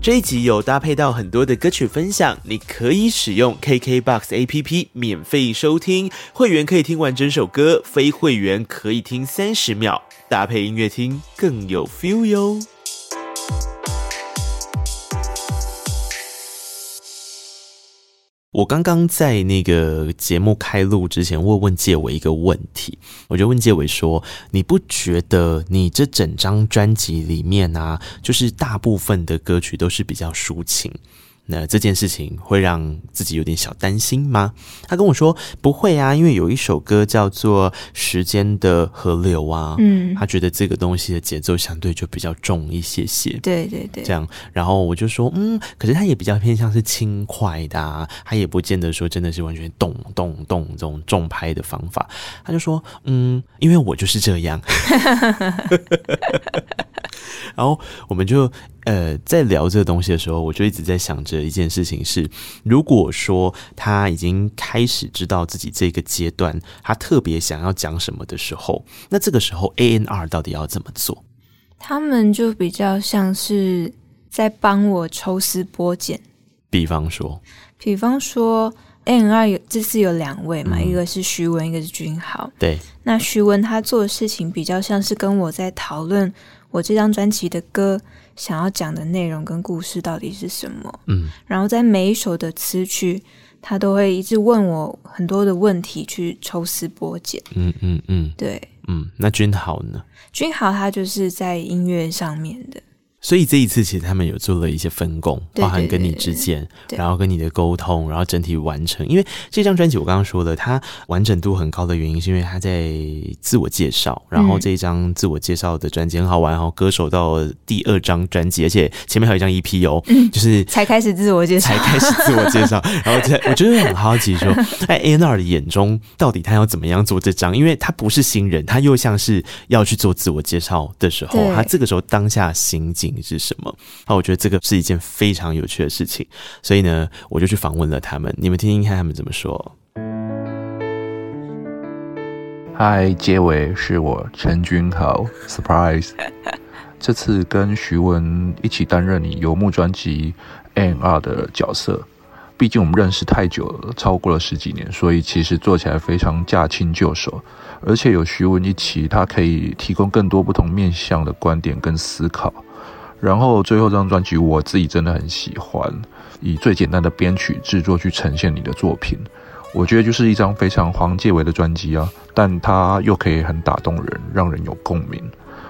这一集有搭配到很多的歌曲分享，你可以使用 KKBOX APP 免费收听，会员可以听完整首歌，非会员可以听三十秒，搭配音乐听更有 feel 哟。我刚刚在那个节目开录之前，问问介伟一个问题，我就问介伟说：“你不觉得你这整张专辑里面啊，就是大部分的歌曲都是比较抒情？”那这件事情会让自己有点小担心吗？他跟我说不会啊，因为有一首歌叫做《时间的河流》啊，嗯，他觉得这个东西的节奏相对就比较重一些些，对对对，这样。然后我就说，嗯，可是他也比较偏向是轻快的啊，他也不见得说真的是完全咚咚咚这种重拍的方法。他就说，嗯，因为我就是这样。*laughs* 然后我们就呃在聊这个东西的时候，我就一直在想着一件事情是：如果说他已经开始知道自己这个阶段他特别想要讲什么的时候，那这个时候 A N R 到底要怎么做？他们就比较像是在帮我抽丝剥茧。比方说，比方说 A N R 有这次有两位嘛，嗯、一个是徐文，一个是君豪。对，那徐文他做的事情比较像是跟我在讨论。我这张专辑的歌想要讲的内容跟故事到底是什么？嗯，然后在每一首的词曲，他都会一直问我很多的问题，去抽丝剥茧。嗯嗯嗯，对，嗯，那君豪呢？君豪他就是在音乐上面的。所以这一次其实他们有做了一些分工，包含跟你之间，然后跟你的沟通，然后整体完成。因为这张专辑我刚刚说了，它完整度很高的原因是因为他在自我介绍，然后这一张自我介绍的专辑很好玩，然后歌手到第二张专辑，而且前面还有一张 EP 哦，就是才开始自我介绍，才开始自我介绍。*laughs* 然后在我觉得很好奇说，在 A&R 的眼中，到底他要怎么样做这张？因为他不是新人，他又像是要去做自我介绍的时候，他这个时候当下心境。你是什么？那，我觉得这个是一件非常有趣的事情，所以呢，我就去访问了他们。你们听听看他们怎么说。嗨，结尾，是我陈君豪，Surprise！这次跟徐文一起担任你游牧专辑 A&R 的角色，毕竟我们认识太久了，超过了十几年，所以其实做起来非常驾轻就熟。而且有徐文一起，他可以提供更多不同面向的观点跟思考。然后最后这张专辑我自己真的很喜欢，以最简单的编曲制作去呈现你的作品，我觉得就是一张非常黄介伟的专辑啊，但它又可以很打动人，让人有共鸣。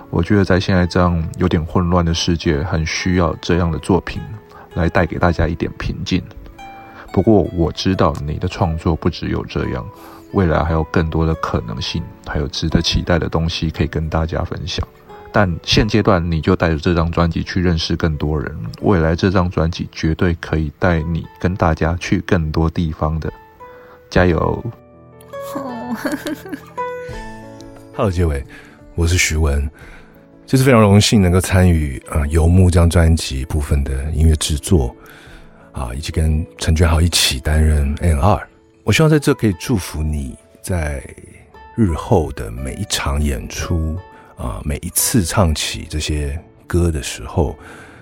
我觉得在现在这样有点混乱的世界，很需要这样的作品来带给大家一点平静。不过我知道你的创作不只有这样，未来还有更多的可能性，还有值得期待的东西可以跟大家分享。但现阶段你就带着这张专辑去认识更多人，未来这张专辑绝对可以带你跟大家去更多地方的。加油！*laughs* Hello，介伟，我是许文，这次非常荣幸能够参与啊《游牧》这张专辑部分的音乐制作啊，以及跟陈君豪一起担任 A&R。我希望在这可以祝福你在日后的每一场演出啊，每一次唱起这些歌的时候，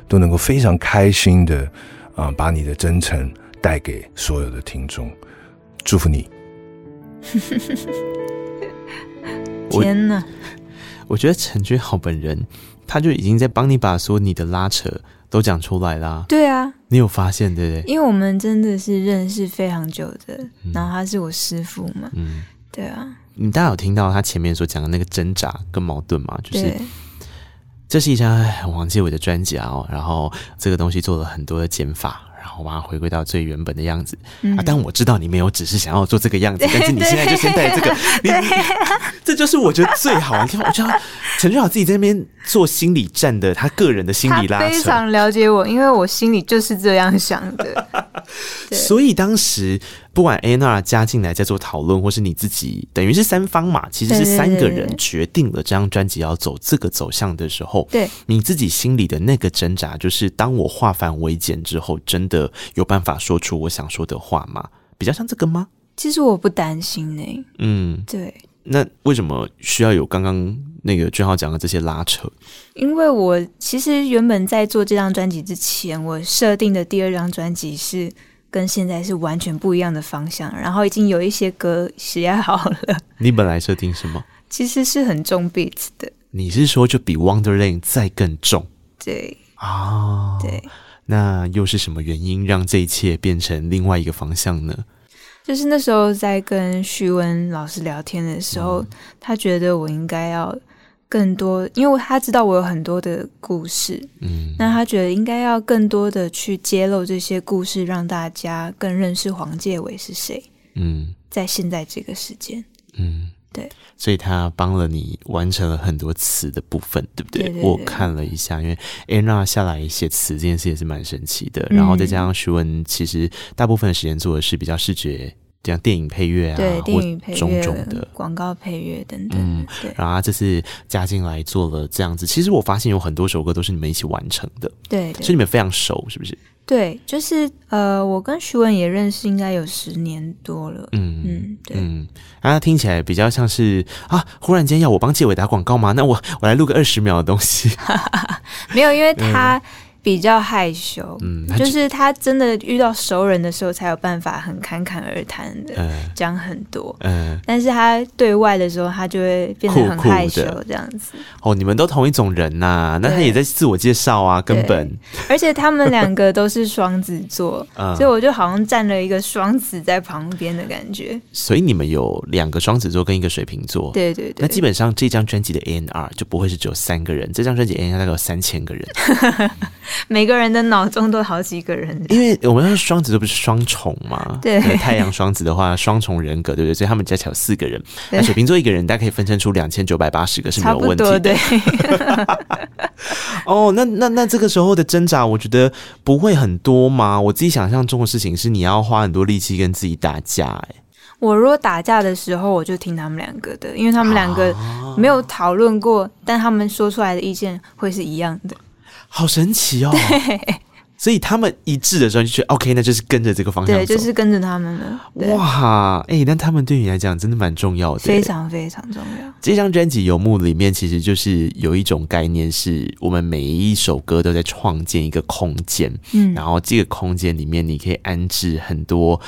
都能够非常开心的啊，把你的真诚带给所有的听众。祝福你！*laughs* 天哪，我觉得陈君豪本人他就已经在帮你把所有你的拉扯都讲出来啦。对啊，你有发现对不对？因为我们真的是认识非常久的，嗯、然后他是我师傅嘛。嗯，对啊。你大家有听到他前面所讲的那个挣扎跟矛盾吗？就是对这是一张王建伟的专辑哦，然后这个东西做了很多的减法。然后把它回归到最原本的样子、嗯、啊！但我知道你没有只是想要做这个样子，*laughs* 但是你现在就先带这个，你 *laughs* 这就是我觉得最好玩的地方。我觉得陈俊豪自己在那边做心理战的，他个人的心理拉扯，非常了解我，因为我心里就是这样想的。*laughs* 所以当时不管 A&R 加进来在做讨论，或是你自己，等于是三方嘛，其实是三个人决定了这张专辑要走这个走向的时候，对你自己心里的那个挣扎，就是当我化繁为简之后，真的有办法说出我想说的话吗？比较像这个吗？其实我不担心呢、欸。嗯，对。那为什么需要有刚刚那个俊浩讲的这些拉扯？因为我其实原本在做这张专辑之前，我设定的第二张专辑是跟现在是完全不一样的方向，然后已经有一些歌写好了。你本来设定什么？其实是很重 beat 的。你是说就比 Wonderland 再更重？对啊，对。那又是什么原因让这一切变成另外一个方向呢？就是那时候在跟徐文老师聊天的时候，嗯、他觉得我应该要更多，因为他知道我有很多的故事，嗯，那他觉得应该要更多的去揭露这些故事，让大家更认识黄介伟是谁，嗯，在现在这个时间，嗯，对，所以他帮了你完成了很多词的部分，对不对？对对对，我看了一下，因为 A&R 下来写词这件事也是蛮神奇的，嗯、然后再加上徐文，其实大部分的时间做的是比较视觉。这样电影配乐啊，对，电影配乐、种种的广告配乐等等，嗯，对。然后他这次加进来做了这样子，其实我发现有很多首歌都是你们一起完成的，对，所以你们非常熟，是不是？对，就是呃，我跟徐文也认识应该有十年多了，嗯嗯，对，嗯，然后听起来比较像是啊，忽然间要我帮介伟打广告吗？那我我来录个二十秒的东西，*laughs* 没有，因为他。嗯比较害羞，嗯，就是他真的遇到熟人的时候，才有办法很侃侃而谈的讲很多，嗯，但是他对外的时候，他就会变得很害羞这样子。哦，你们都同一种人呐，那他也在自我介绍啊，根本。而且他们两个都是双子座，*laughs* 所以我就好像站了一个双子在旁边的感觉。所以你们有两个双子座跟一个水瓶座，对对对。那基本上这张专辑的 A&R 就不会是只有三个人，这张专辑 A&R 大概有三千个人。*laughs* 每个人的脑中都好几个人，因为我们说双子都不是双重嘛？*laughs* 对，太阳双子的话，双重人格，对不对？所以他们加起来有四个人。那水瓶座一个人，大家可以分身出两千九百八十个是没有问题的。对。*laughs* *laughs* 哦，那那那这个时候的挣扎，我觉得不会很多吗？我自己想象中的事情是，你要花很多力气跟自己打架。哎，我如果打架的时候，我就听他们两个的，因为他们两个没有讨论过，啊、但他们说出来的意见会是一样的。好神奇哦！对，所以他们一致的时候就觉得 OK，那就是跟着这个方向走，对，就是跟着他们了。哇，哎、欸，那他们对你来讲真的蛮重要的，非常非常重要。这张专辑《游牧》里面其实就是有一种概念，是我们每一首歌都在创建一个空间，嗯，然后这个空间里面你可以安置很多，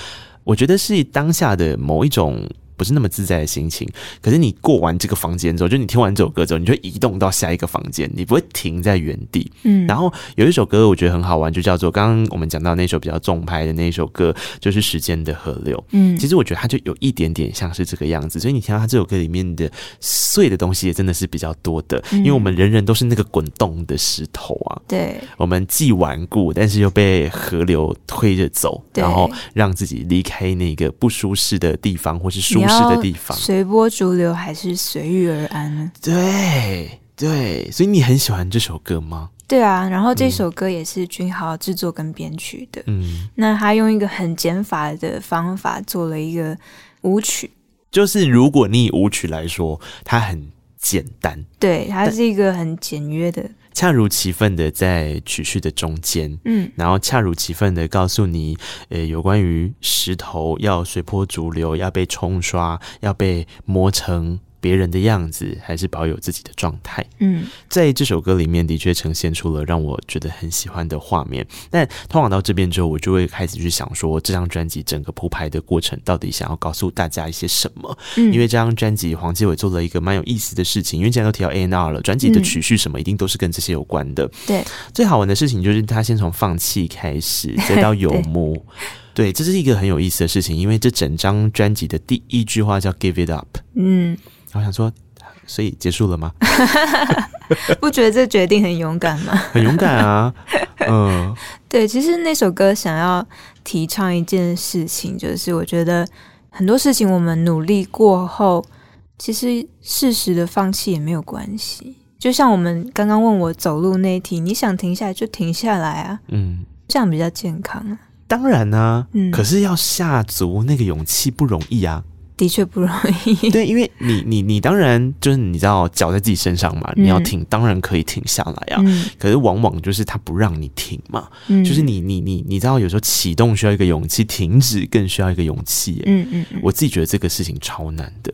我觉得是当下的某一种。不是那么自在的心情。可是你过完这个房间之后，就你听完这首歌之后，你就移动到下一个房间，你不会停在原地。嗯，然后有一首歌我觉得很好玩，就叫做刚刚我们讲到那首比较重拍的那一首歌，就是《时间的河流》。嗯，其实我觉得它就有一点点像是这个样子，所以你听到它这首歌里面的碎的东西也真的是比较多的，因为我们人人都是那个滚动的石头啊。对，我们既顽固，但是又被河流推着走，然后让自己离开那个不舒适的地方，或是舒适的地方。随波逐流还是随遇而安呢？对对，所以你很喜欢这首歌吗？对啊，然后这首歌也是君豪制作跟编曲的。嗯，那他用一个很减法的方法做了一个舞曲，就是如果你以舞曲来说，它很简单，对，它是一个很简约的。恰如其分的在曲序的中间，嗯，然后恰如其分的告诉你，呃，有关于石头要随波逐流，要被冲刷，要被磨成。别人的样子，还是保有自己的状态。嗯，在这首歌里面的确呈现出了让我觉得很喜欢的画面。但通往到这边之后，我就会开始去想说，这张专辑整个铺排的过程到底想要告诉大家一些什么？嗯，因为这张专辑黄继伟做了一个蛮有意思的事情，因为既然都提到 A N R 了，专辑的曲序什么一定都是跟这些有关的。对，最好玩的事情就是他先从放弃开始，再到游牧。对，这是一个很有意思的事情，因为这整张专辑的第一句话叫 “Give it up”。嗯。我想说，所以结束了吗？*laughs* 不觉得这决定很勇敢吗？*laughs* 很勇敢啊，*laughs* 嗯，对。其实那首歌想要提倡一件事情，就是我觉得很多事情我们努力过后，其实适时的放弃也没有关系。就像我们刚刚问我走路那一题，你想停下来就停下来啊，嗯，这样比较健康啊。当然啊，嗯，可是要下足那个勇气不容易啊。的确不容易。对，因为你你你当然就是你知道脚在自己身上嘛，你要停、嗯、当然可以停下来啊。嗯、可是往往就是他不让你停嘛，嗯、就是你你你你知道有时候启动需要一个勇气，停止更需要一个勇气。嗯嗯，我自己觉得这个事情超难的。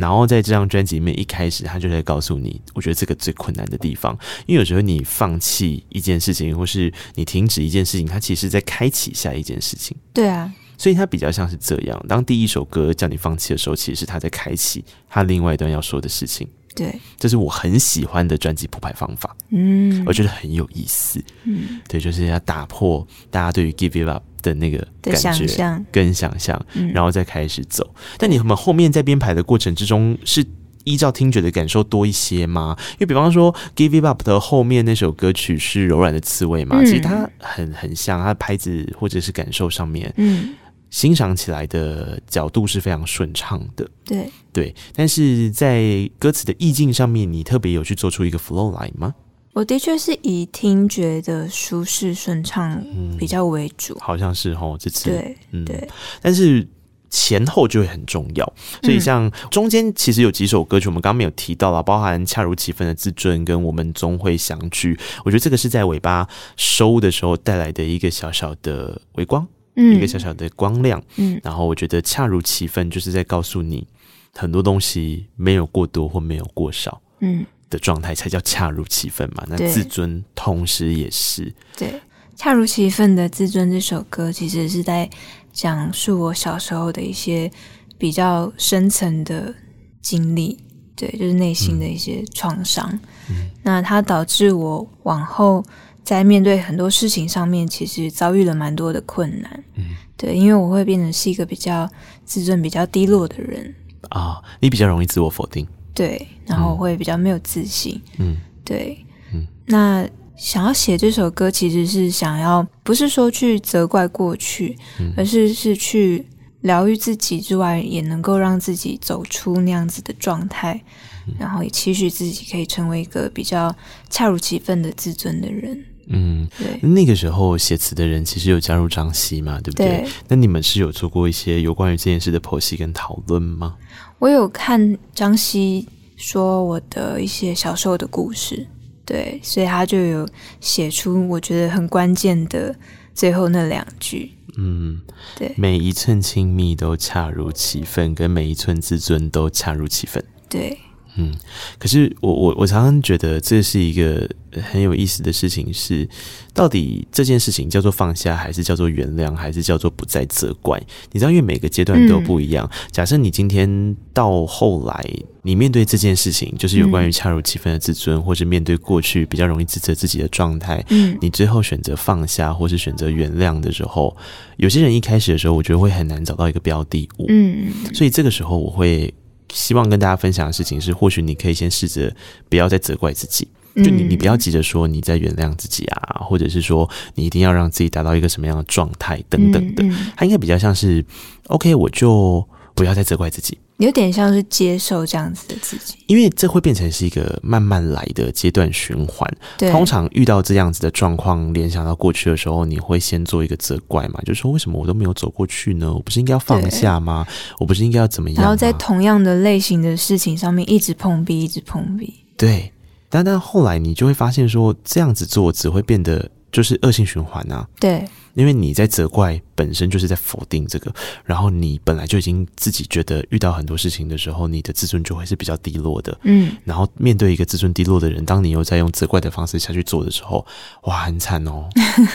然后在这张专辑里面一开始他就在告诉你，我觉得这个最困难的地方，因为有时候你放弃一件事情，或是你停止一件事情，它其实在开启下一件事情。对啊。所以它比较像是这样，当第一首歌叫你放弃的时候，其实是他在开启他另外一段要说的事情。对，这是我很喜欢的专辑铺排方法。嗯，我觉得很有意思。嗯，对，就是要打破大家对于 Give It Up 的那个感觉跟想象，然后再开始走。嗯，但你们后面在编排的过程之中，是依照听觉的感受多一些吗？因为比方说 Give It Up 的后面那首歌曲是柔软的刺猬嘛，嗯，其实它很很像，它拍子或者是感受上面，嗯。欣赏起来的角度是非常顺畅的，对。对，但是在歌词的意境上面，你特别有去做出一个 flow line 吗？我的确是以听觉的舒适顺畅比较为主，嗯、好像是哦这次。对嗯。对，但是前后就会很重要，所以像中间其实有几首歌曲，我们刚刚没有提到了，包含恰如其分的自尊跟我们终会相聚，我觉得这个是在尾巴收的时候带来的一个小小的微光。一个小小的光亮，嗯，然后我觉得恰如其分，就是在告诉你很多东西没有过多或没有过少，嗯，的状态才叫恰如其分嘛。那自尊同时也是对，恰如其分的自尊这首歌，其实是在讲述我小时候的一些比较深层的经历，对，就是内心的一些创伤。嗯，那它导致我往后。在面对很多事情上面，其实遭遇了蛮多的困难。嗯，对，因为我会变成是一个比较自尊比较低落的人啊、哦，你比较容易自我否定。对，然后我会比较没有自信。嗯，对，嗯，那想要写这首歌，其实是想要不是说去责怪过去，嗯、而是是去疗愈自己之外，也能够让自己走出那样子的状态，嗯、然后也期许自己可以成为一个比较恰如其分的自尊的人。嗯，对，那个时候写词的人其实有加入张希嘛，对不对？对。那你们是有做过一些有关于这件事的剖析跟讨论吗？我有看张希说我的一些小时候的故事，对，所以他就有写出我觉得很关键的最后那两句。嗯，对，每一寸亲密都恰如其分，跟每一寸自尊都恰如其分。对，嗯，可是我我我常常觉得这是一个很有意思的事情是，是到底这件事情叫做放下，还是叫做原谅，还是叫做不再责怪？你知道，因为每个阶段都不一样。嗯、假设你今天到后来，你面对这件事情，就是有关于恰如其分的自尊，嗯、或是面对过去比较容易自责自己的状态，嗯，你最后选择放下，或是选择原谅的时候，有些人一开始的时候，我觉得会很难找到一个标的物，嗯，所以这个时候我会。希望跟大家分享的事情是，或许你可以先试着不要再责怪自己，就你你不要急着说你在原谅自己啊，或者是说你一定要让自己达到一个什么样的状态等等的，它应该比较像是 OK，我就。不要再责怪自己，有点像是接受这样子的自己，因为这会变成是一个慢慢来的阶段循环。通常遇到这样子的状况，联想到过去的时候，你会先做一个责怪嘛，就是说为什么我都没有走过去呢？我不是应该要放下吗？我不是应该要怎么样？然后在同样的类型的事情上面一直碰壁，一直碰壁。对，但但后来你就会发现说，这样子做只会变得就是恶性循环啊。对。因为你在责怪本身就是在否定这个，然后你本来就已经自己觉得遇到很多事情的时候，你的自尊就会是比较低落的。嗯，然后面对一个自尊低落的人，当你又在用责怪的方式下去做的时候，哇，很惨哦，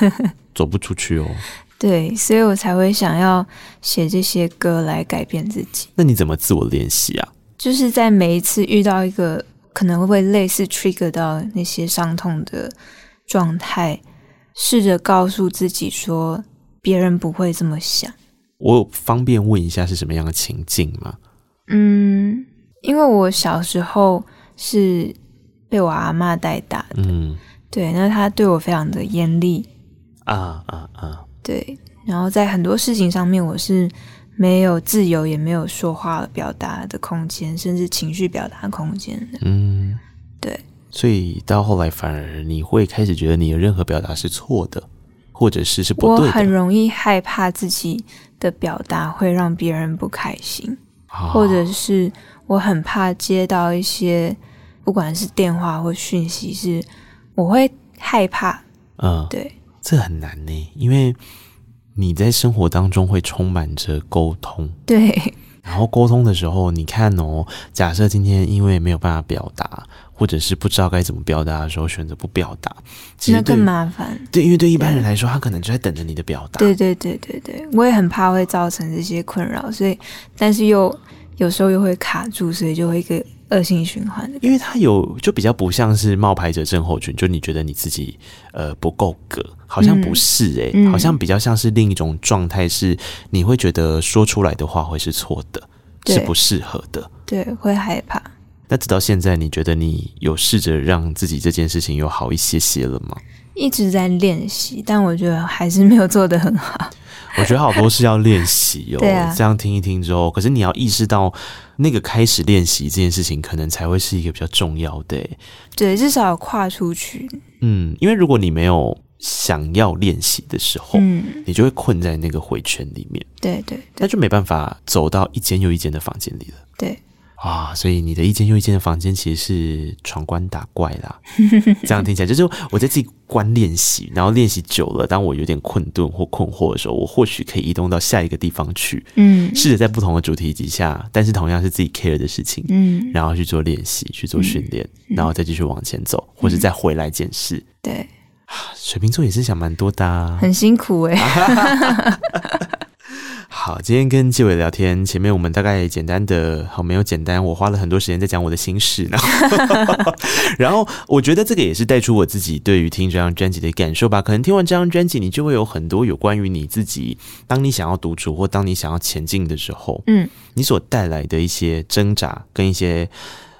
*laughs* 走不出去哦。对，所以我才会想要写这些歌来改变自己。那你怎么自我练习啊？就是在每一次遇到一个可能会类似 trigger 到那些伤痛的状态。试着告诉自己说，别人不会这么想。我方便问一下是什么样的情境吗？嗯，因为我小时候是被我阿嬷带大的，嗯，对，那她对我非常的严厉啊啊啊，对，然后在很多事情上面，我是没有自由，也没有说话表达的空间，甚至情绪表达空间的，嗯，对。所以到后来，反而你会开始觉得你的任何表达是错的，或者是是不对的。我很容易害怕自己的表达会让别人不开心，哦、或者是我很怕接到一些不管是电话或讯息，是我会害怕。嗯，对，这很难呢，因为你在生活当中会充满着沟通。对。然后沟通的时候，你看哦，假设今天因为没有办法表达，或者是不知道该怎么表达的时候，选择不表达，那更麻烦。对，因为对一般人来说，他可能就在等着你的表达。对对对对对，我也很怕会造成这些困扰，所以，但是又有时候又会卡住，所以就会一个。恶性循环，因为他有就比较不像是冒牌者症候群，就你觉得你自己呃不够格，好像不是诶、欸，嗯、好像比较像是另一种状态，是你会觉得说出来的话会是错的，是不适合的，对，会害怕。那直到现在，你觉得你有试着让自己这件事情有好一些些了吗？一直在练习，但我觉得还是没有做得很好。*laughs* 我觉得好多是要练习哦，啊、这样听一听之后，可是你要意识到那个开始练习这件事情，可能才会是一个比较重要的。对，至少要跨出去。嗯，因为如果你没有想要练习的时候，嗯，你就会困在那个回圈里面。对，对对，那就没办法走到一间又一间的房间里了。对。啊，所以你的一间又一间的房间其实是闯关打怪啦。*laughs* 这样听起来，就是我在自己关练习，然后练习久了，当我有点困顿或困惑的时候，我或许可以移动到下一个地方去，嗯，试着在不同的主题底下，但是同样是自己 care 的事情，嗯，然后去做练习，去做训练，嗯、然后再继续往前走，或者再回来检视。对，水瓶座也是想蛮多的、啊，很辛苦哎、欸。好，今天跟纪伟聊天，前面我们大概简单的，好，没有简单，我花了很多时间在讲我的心事，然后，然后我觉得这个也是带出我自己对于听这张专辑的感受吧。可能听完这张专辑，你就会有很多有关于你自己，当你想要独处或当你想要前进的时候，嗯，你所带来的一些挣扎跟一些。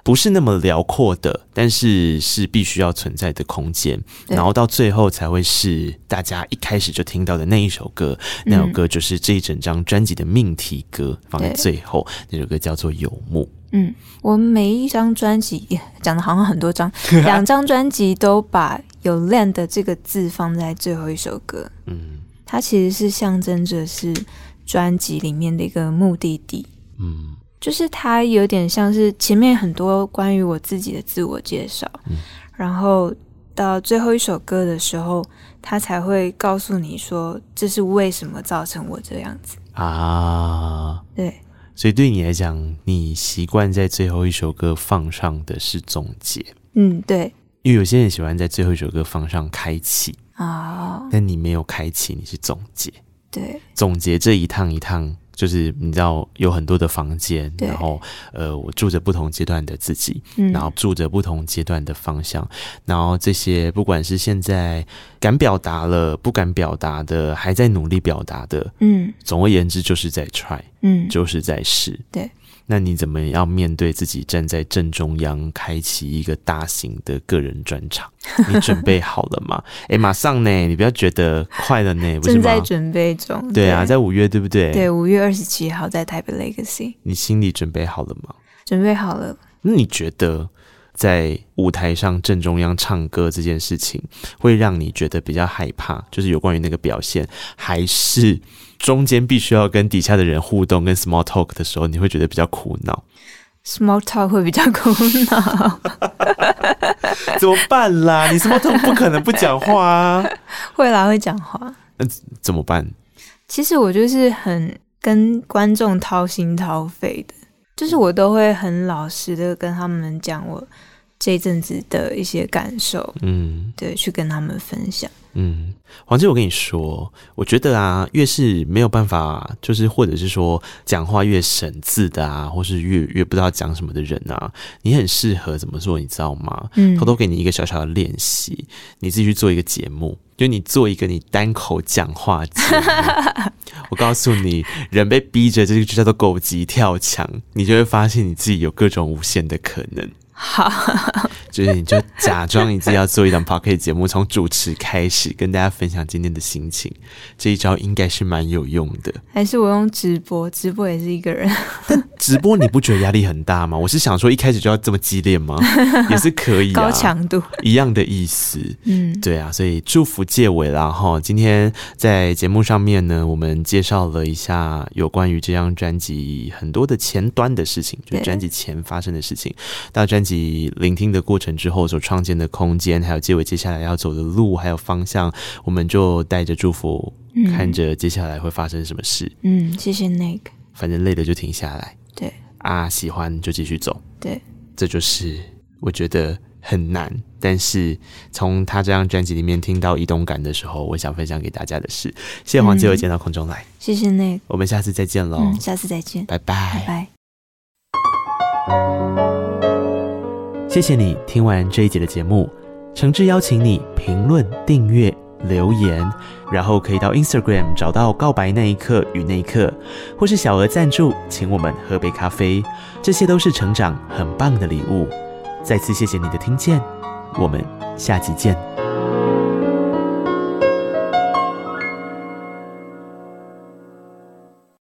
不是那么辽阔的，但是是必须要存在的空间，然后到最后才会是大家一开始就听到的那一首歌。嗯、那首歌就是这一整张专辑的命题歌，放在最后那首歌叫做《游牧》。嗯，我每一张专辑讲的好像很多张，*laughs* 两张专辑都把有 land 这个字放在最后一首歌。嗯，它其实是象征着是专辑里面的一个目的地。嗯。就是它有点像是前面很多关于我自己的自我介绍，嗯、然后到最后一首歌的时候，他才会告诉你说这是为什么造成我这样子啊。对，所以对你来讲，你习惯在最后一首歌放上的是总结。嗯，对。因为有些人喜欢在最后一首歌放上开启啊，哦、但你没有开启，你是总结。对，总结这一趟一趟。就是你知道有很多的房间，然后呃，我住着不同阶段的自己，嗯、然后住着不同阶段的方向，然后这些不管是现在敢表达了、不敢表达的，还在努力表达的，嗯，总而言之就是在 try，嗯，就是在试，对。那你怎么要面对自己站在正中央，开启一个大型的个人专场？*laughs* 你准备好了吗？哎、欸，马上呢！你不要觉得快了呢，不是？正在准备中。对，啊，对在五月，对不对？对，五月二十七号在台北 Legacy。你心里准备好了吗？准备好了。那你觉得在舞台上正中央唱歌这件事情，会让你觉得比较害怕？就是有关于那个表现，还是？中间必须要跟底下的人互动，跟 small talk 的时候，你会觉得比较苦恼。small talk 会比较苦恼，怎么办啦？你 small talk 不可能不讲话啊！会啦，会讲话。那怎么办？其实我就是很跟观众掏心掏肺的，就是我都会很老实的跟他们讲我这阵子的一些感受，嗯，对，去跟他们分享。嗯，黄志，我跟你说，我觉得啊，越是没有办法，就是或者是说讲话越省字的啊，或是越越不知道讲什么的人啊，你很适合怎么做，你知道吗？嗯，偷偷给你一个小小的练习，你自己去做一个节目，就你做一个你单口讲话节目。*laughs* 我告诉你，人被逼着，这个就叫做狗急跳墙，你就会发现你自己有各种无限的可能。好，就是你就假装你自己要做一档 p o c k e t 节目，从主持开始跟大家分享今天的心情，这一招应该是蛮有用的。还是我用直播？直播也是一个人。但直播你不觉得压力很大吗？我是想说一开始就要这么激烈吗？*laughs* 也是可以、啊，高强度一样的意思。嗯，对啊，所以祝福结尾啦哈。今天在节目上面呢，我们介绍了一下有关于这张专辑很多的前端的事情，就是专辑前发生的事情，到专。辑聆听的过程之后所创建的空间，还有结尾接下来要走的路，还有方向，我们就带着祝福，嗯、看着接下来会发生什么事。嗯，谢谢 Nick。反正累了就停下来。对啊，喜欢就继续走。对，这就是我觉得很难，但是从他这张专辑里面听到移动感的时候，我想分享给大家的是。谢谢黄介伟见到空中来，谢谢 Nick。我们下次再见喽、嗯，下次再见，拜拜，拜拜。谢谢你听完这一集的节目，诚挚邀请你评论、订阅、留言，然后可以到 Instagram 找到告白那一刻与那一刻，或是小额赞助，请我们喝杯咖啡，这些都是成长很棒的礼物。再次谢谢你的听见，我们下集见。